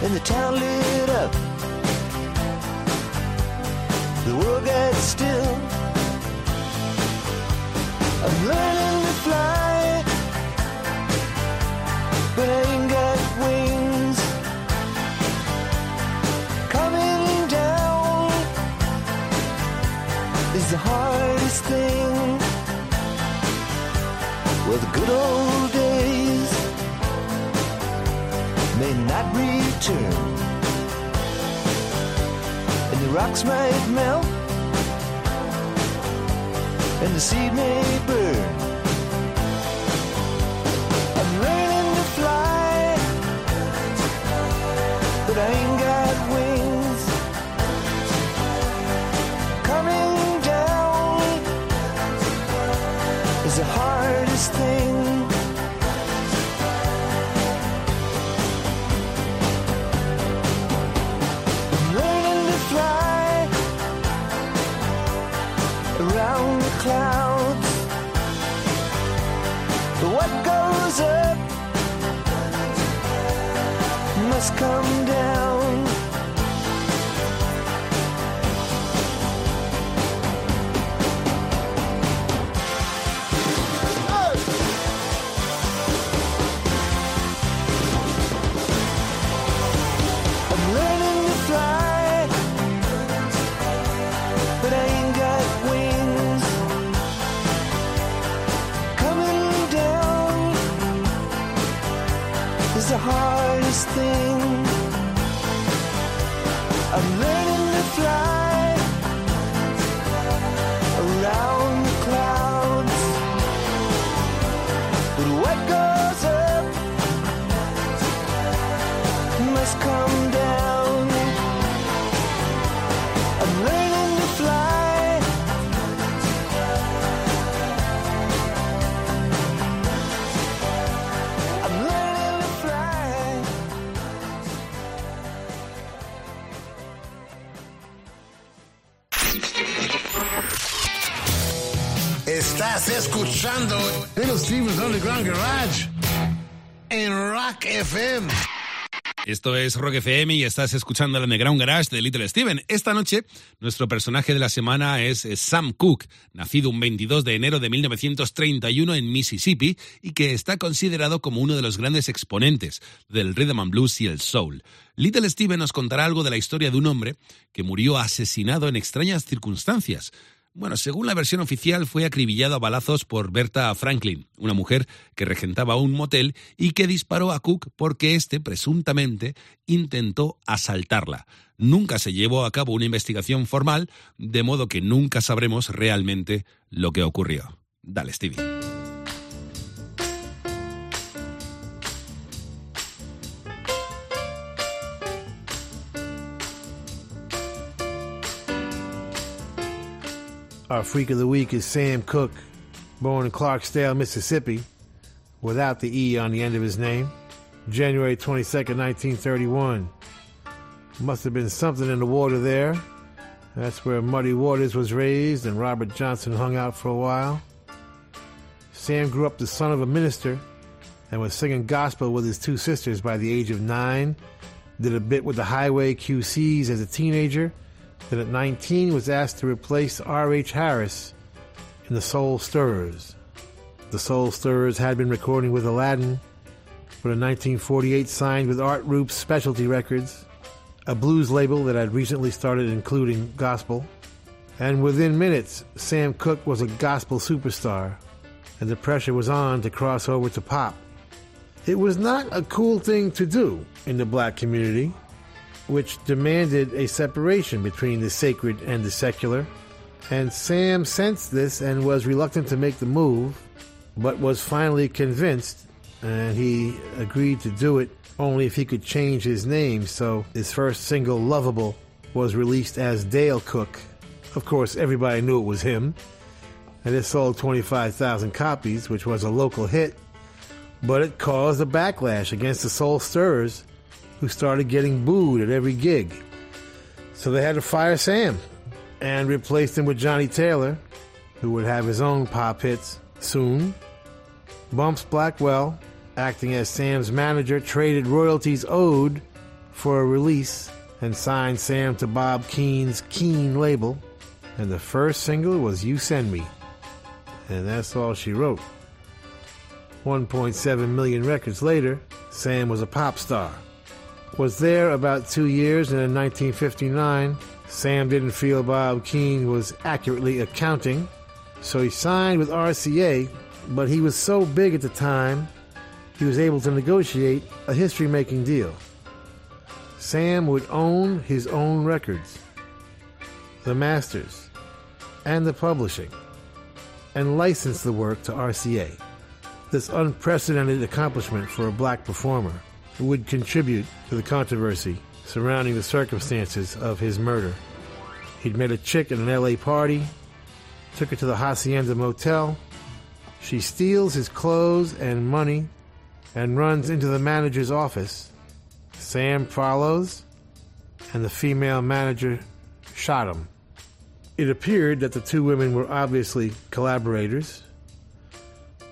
and the town lit up. The world got still. I'm learning fly, got wings. Coming down is the hardest thing. Well, the good old days may not return, and the rocks might melt and the seed may burn. Escuchando Little Steven's Underground Garage en Rock FM. Esto es Rock FM y estás escuchando el Underground Garage de Little Steven. Esta noche, nuestro personaje de la semana es eh, Sam Cooke, nacido un 22 de enero de 1931 en Mississippi y que está considerado como uno de los grandes exponentes del rhythm and blues y el soul. Little Steven nos contará algo de la historia de un hombre que murió asesinado en extrañas circunstancias. Bueno, según la versión oficial, fue acribillado a balazos por Berta Franklin, una mujer que regentaba un motel y que disparó a Cook porque éste, presuntamente, intentó asaltarla. Nunca se llevó a cabo una investigación formal, de modo que nunca sabremos realmente lo que ocurrió. Dale, Stevie. Our freak of the week is Sam Cook, born in Clarksdale, Mississippi, without the E on the end of his name, January 22nd, 1931. Must have been something in the water there. That's where Muddy Waters was raised and Robert Johnson hung out for a while. Sam grew up the son of a minister and was singing gospel with his two sisters by the age of nine. Did a bit with the Highway QCs as a teenager. Then at 19 was asked to replace R.H. Harris in the Soul Stirrers. The Soul Stirrers had been recording with Aladdin, but in 1948 signed with Art Rupe's Specialty Records, a blues label that had recently started including gospel. And within minutes, Sam Cooke was a gospel superstar, and the pressure was on to cross over to pop. It was not a cool thing to do in the black community, which demanded a separation between the sacred and the secular. And Sam sensed this and was reluctant to make the move, but was finally convinced, and he agreed to do it only if he could change his name. So his first single, Lovable, was released as Dale Cook. Of course, everybody knew it was him, and it sold 25,000 copies, which was a local hit, but it caused a backlash against the Soul Stirrers who started getting booed at every gig. So they had to fire Sam and replace him with Johnnie Taylor, who would have his own pop hits soon. Bumps Blackwell, acting as Sam's manager, traded royalties owed for a release and signed Sam to Bob Keane's Keen label. And the first single was You Send Me. And that's all she wrote. 1.7 million records later, Sam was a pop star was there about two years, and in 1959, Sam didn't feel Bob Keane was accurately accounting, so he signed with RCA, but he was so big at the time, he was able to negotiate a history making deal. Sam would own his own records, the masters, and the publishing, and license the work to RCA. This unprecedented accomplishment for a black performer would contribute to the controversy surrounding the circumstances of his murder. He'd met a chick at an LA party, took her to the Hacienda Motel. She steals his clothes and money and runs into the manager's office. Sam follows, and the female manager shot him. It appeared that the two women were obviously collaborators,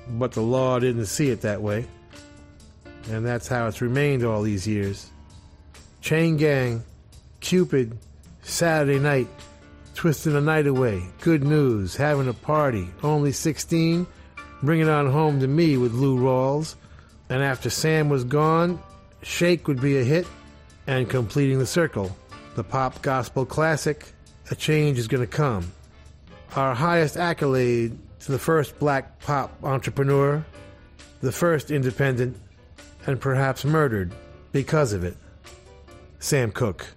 but the law didn't see it that way and that's how it's remained all these years. Chain Gang, Cupid, Saturday Night, Twisting the Night Away, Good News, Having a Party, Only 16, Bring It On Home to Me with Lou Rawls, and after Sam was gone, Shake would be a hit, and completing the circle, the pop gospel classic, A Change is Gonna Come. Our highest accolade to the first black pop entrepreneur, the first independent and perhaps murdered because of it. Sam Cooke.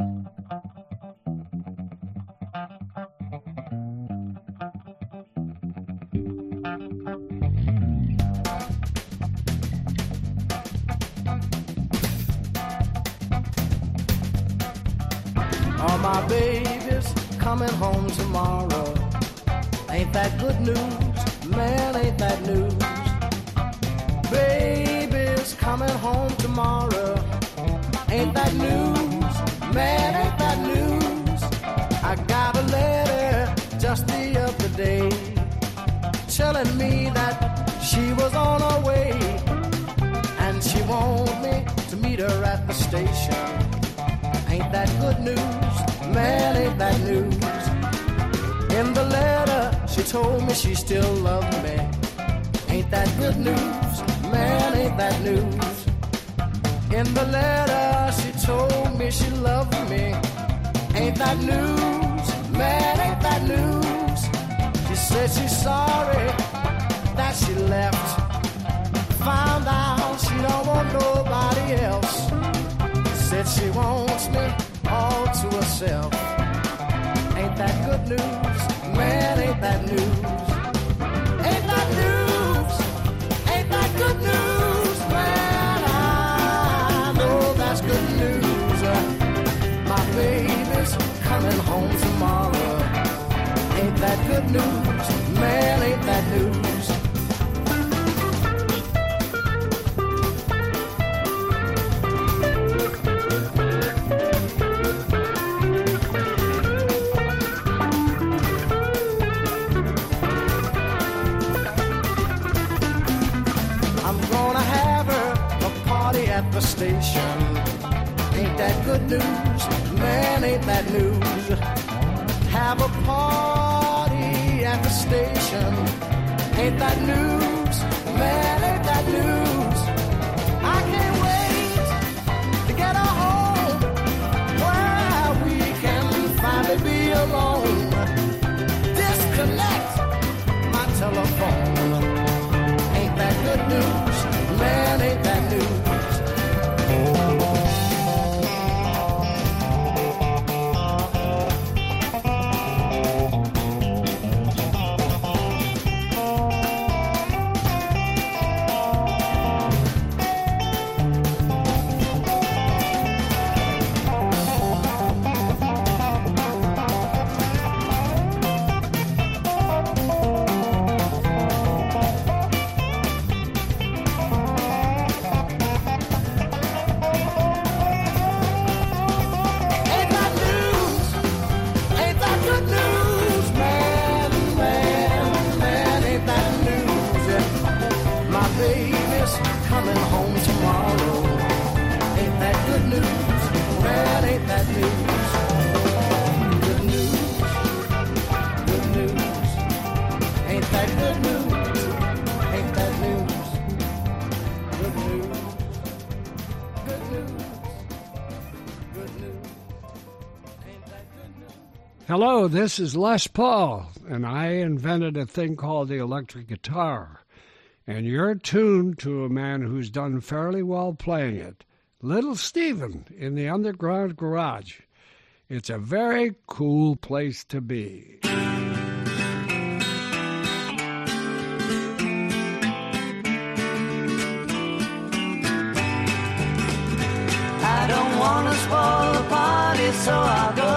All my babies coming home tomorrow. Ain't that good news? Man, ain't that news? Babies coming home tomorrow. Ain't that news? Man, ain't that news? I got a letter just the other day telling me that she was on her way and she want me to meet her at the station. Ain't that good news? Man, ain't that news? In the letter, she told me she still loved me. Ain't that good news? Man, ain't that news? In the letter, she told me she loved me. Ain't that news? Man, ain't that news? She said she's sorry that she left. Found out she don't want nobody else. Said she wants me all to herself. Ain't that good news? Man, ain't that news? Good news? Man, ain't that news? I'm gonna have her a party at the station. Ain't that good news? Man, ain't that news? Have a party at the station. Ain't that news? Man, ain't that news? Hello, this is Les Paul, and I invented a thing called the electric guitar. And you're tuned to a man who's done fairly well playing it, Little Steven in the Underground Garage. It's a very cool place to be. I don't wanna spoil the party, so I'll go.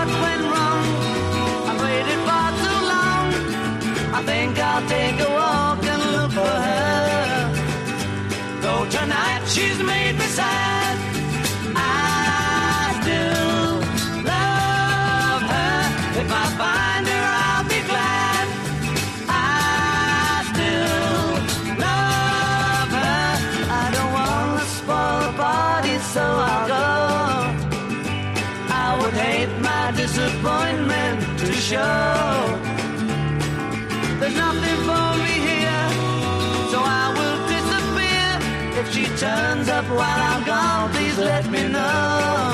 think I'll take a walk and look for her. Though tonight she's made me sad. I still love her. If I find her, I'll be glad. I still love her. I don't wanna spoil the party, so I'll go. I would hate my disappointment to show. Turns up while I'm gone, please let me know.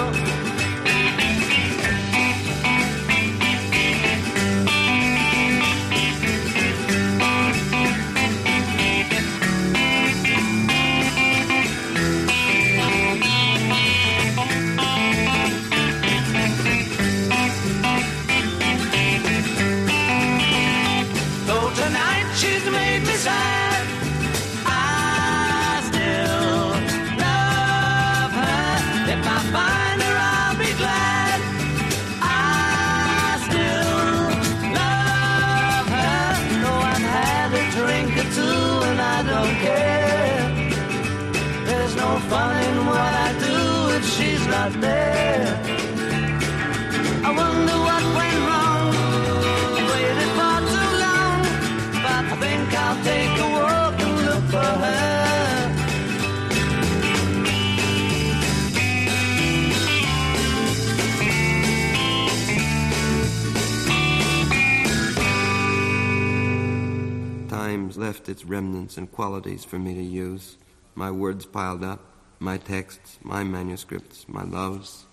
Remnants and qualities for me to use. My words piled up, my texts, my manuscripts, my loves.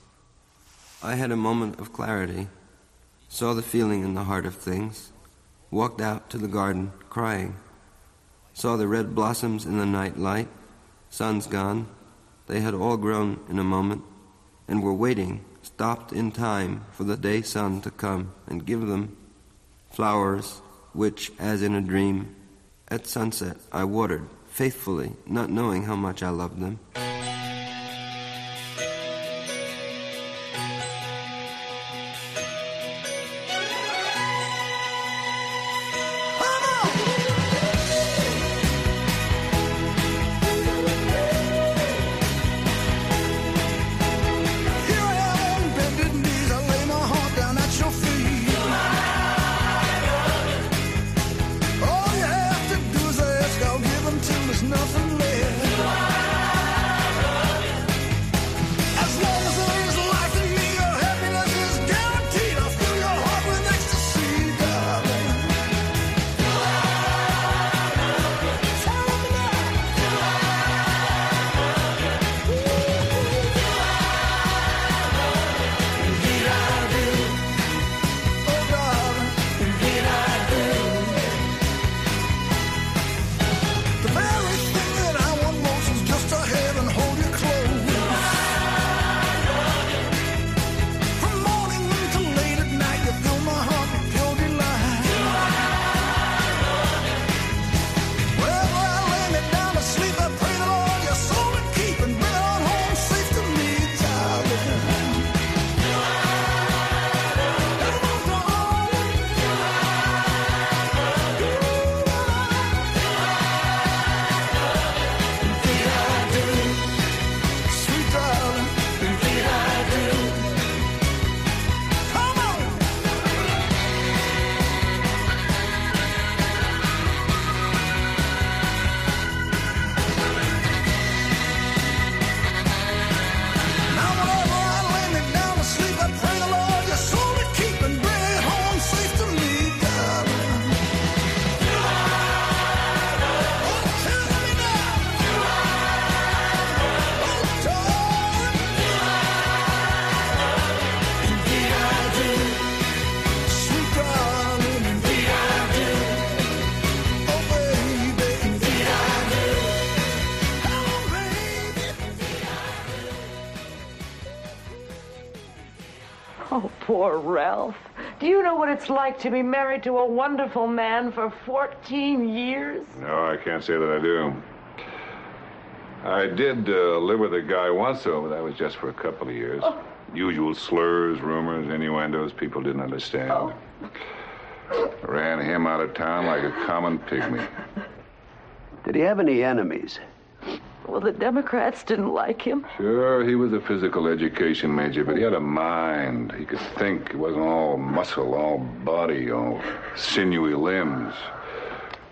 I had a moment of clarity, saw the feeling in the heart of things, walked out to the garden crying, saw the red blossoms in the night light, sun's gone, they had all grown in a moment, and were waiting, stopped in time for the day sun to come and give them flowers which, as in a dream, at sunset I watered faithfully, not knowing how much I loved them. Poor Ralph. Do you know what it's like to be married to a wonderful man for 14 years? No, I can't say that I do. I did uh, live with a guy once, though, but that was just for a couple of years. Usual slurs, rumors, innuendos people didn't understand. Ran him out of town like a common pygmy. Did he have any enemies? Well, the Democrats didn't like him. Sure, he was a physical education major, but he had a mind. He could think. He wasn't all muscle, all body, all sinewy limbs.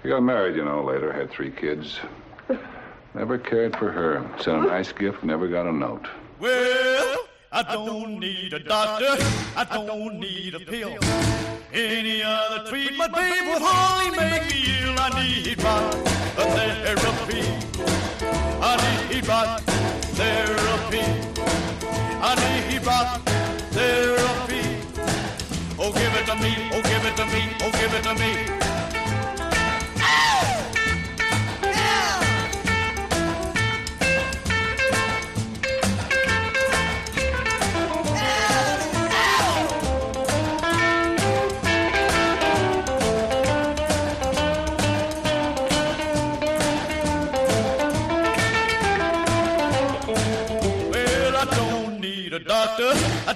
He got married, you know, later, had three kids. Never cared for her. Sent a nice gift, never got a note. Well, I don't need a doctor. I don't need a pill. Any other treatment, babe, would hardly make me ill. I need rock therapy. Oh, to me. Oh, give it to me. Oh, give it to me.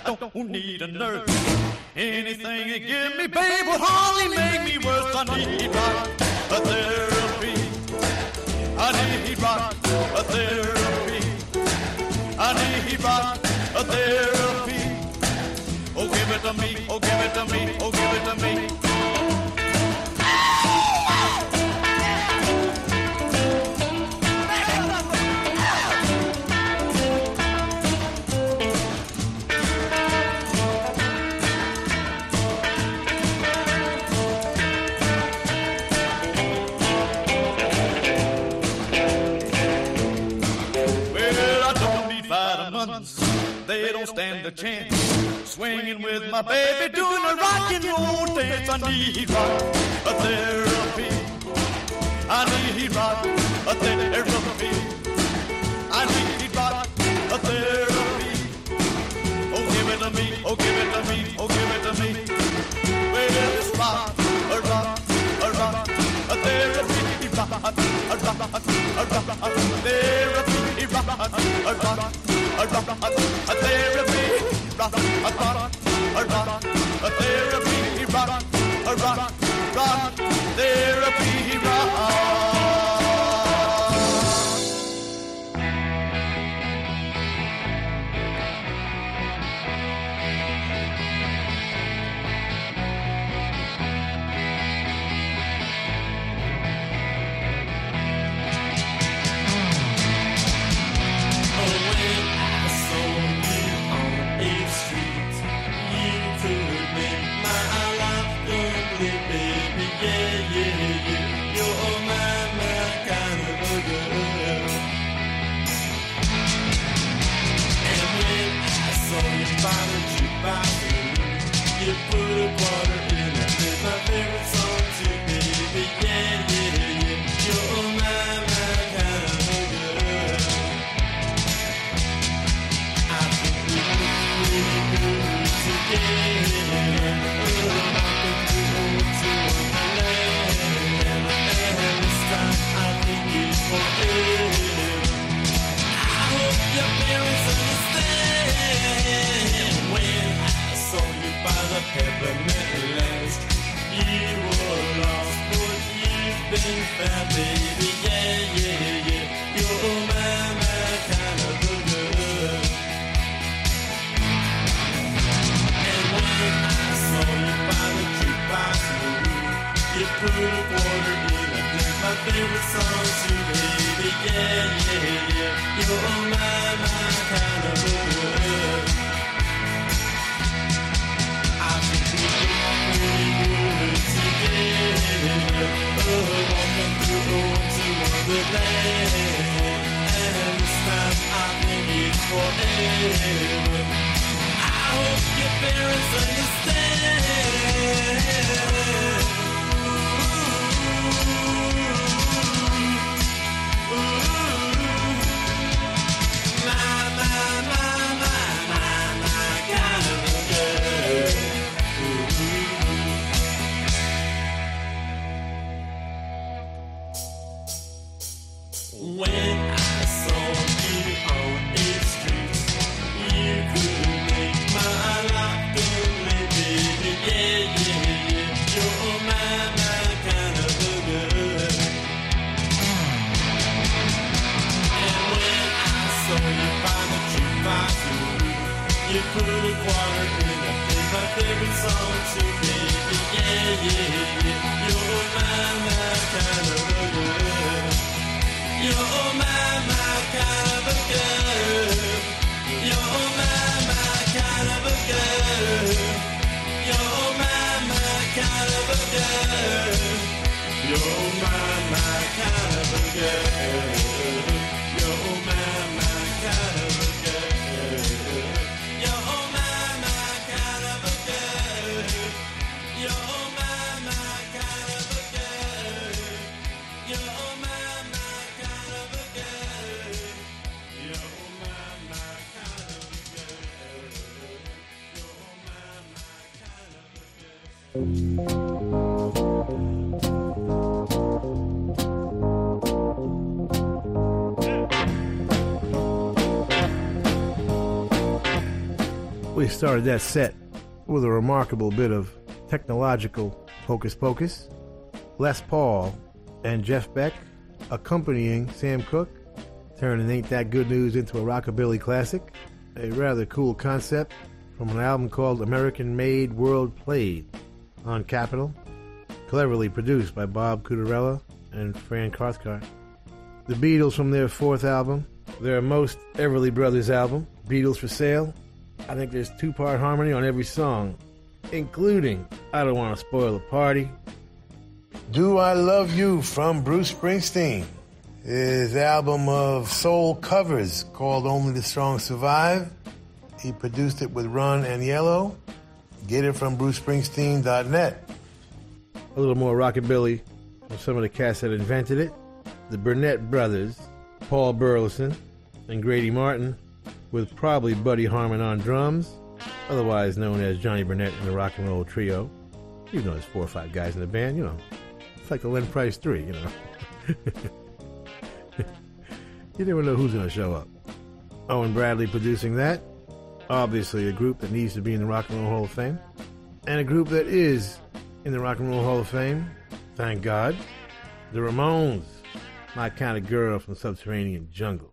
don't need a nurse. Anything you give me, babe, will hardly make me worse. I need rock, a therapy. I need rock, a therapy. I need rock, a therapy. Oh, give it to me, oh, give it to me, oh, give it to me. don't stand a chance. Swinging with my baby, doing a rock and roll dance. I need rock a therapy. I need rock a therapy. I need rock a therapy. Oh, give it to me. Oh, give it to me. Oh, give it to me. Baby, this rock, a rock, a rock, a therapy. Rock, a rock, a rock, a therapy. Rock, a rock a rock, a therapy, rock, a rock, a rock, a therapy, rock, a rock, rock. started that set with a remarkable bit of technological hocus pocus. Les Paul and Jeff Beck accompanying Sam Cooke, turning Ain't That Good News into a rockabilly classic. A rather cool concept from an album called American Made World Played on Capitol, cleverly produced by Bob Cutarella and Fran Cathcart. The Beatles from their fourth album, their most Everly Brothers album, Beatles for Sale, I think there's two part harmony on every song, including I Don't Want to Spoil the Party. Do I Love You from Bruce Springsteen. His album of soul covers called Only the Strong Survive. He produced it with Ron Aniello. Get it from brucespringsteen.net. A little more rockabilly from some of the cats that invented it. The Burnette brothers, Paul Burleson and Grady Martin, with probably Buddy Harmon on drums, otherwise known as Johnny Burnette and the Rock and Roll Trio. You know, there's four or five guys in the band, you know. It's like the Len Price Three, you know. you never know who's going to show up. Owen Bradley producing that. Obviously, a group that needs to be in the Rock and Roll Hall of Fame. And a group that is in the Rock and Roll Hall of Fame, thank God. The Ramones, my kind of girl from Subterranean Jungle.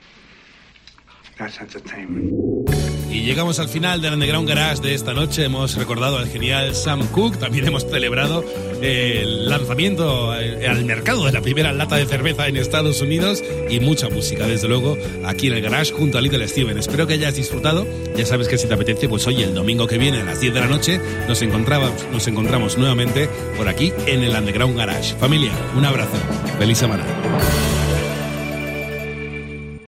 Y llegamos al final del Underground Garage de esta noche. Hemos recordado al genial Sam Cooke. También hemos celebrado el lanzamiento al mercado de la primera lata de cerveza en Estados Unidos. Y mucha música, desde luego, aquí en el Garage junto a Little Steven. Espero que hayas disfrutado. Ya sabes que si te apetece, pues hoy, el domingo que viene a las 10 de la noche, nos nos encontramos nuevamente por aquí en el Underground Garage. Familia, un abrazo. Feliz semana.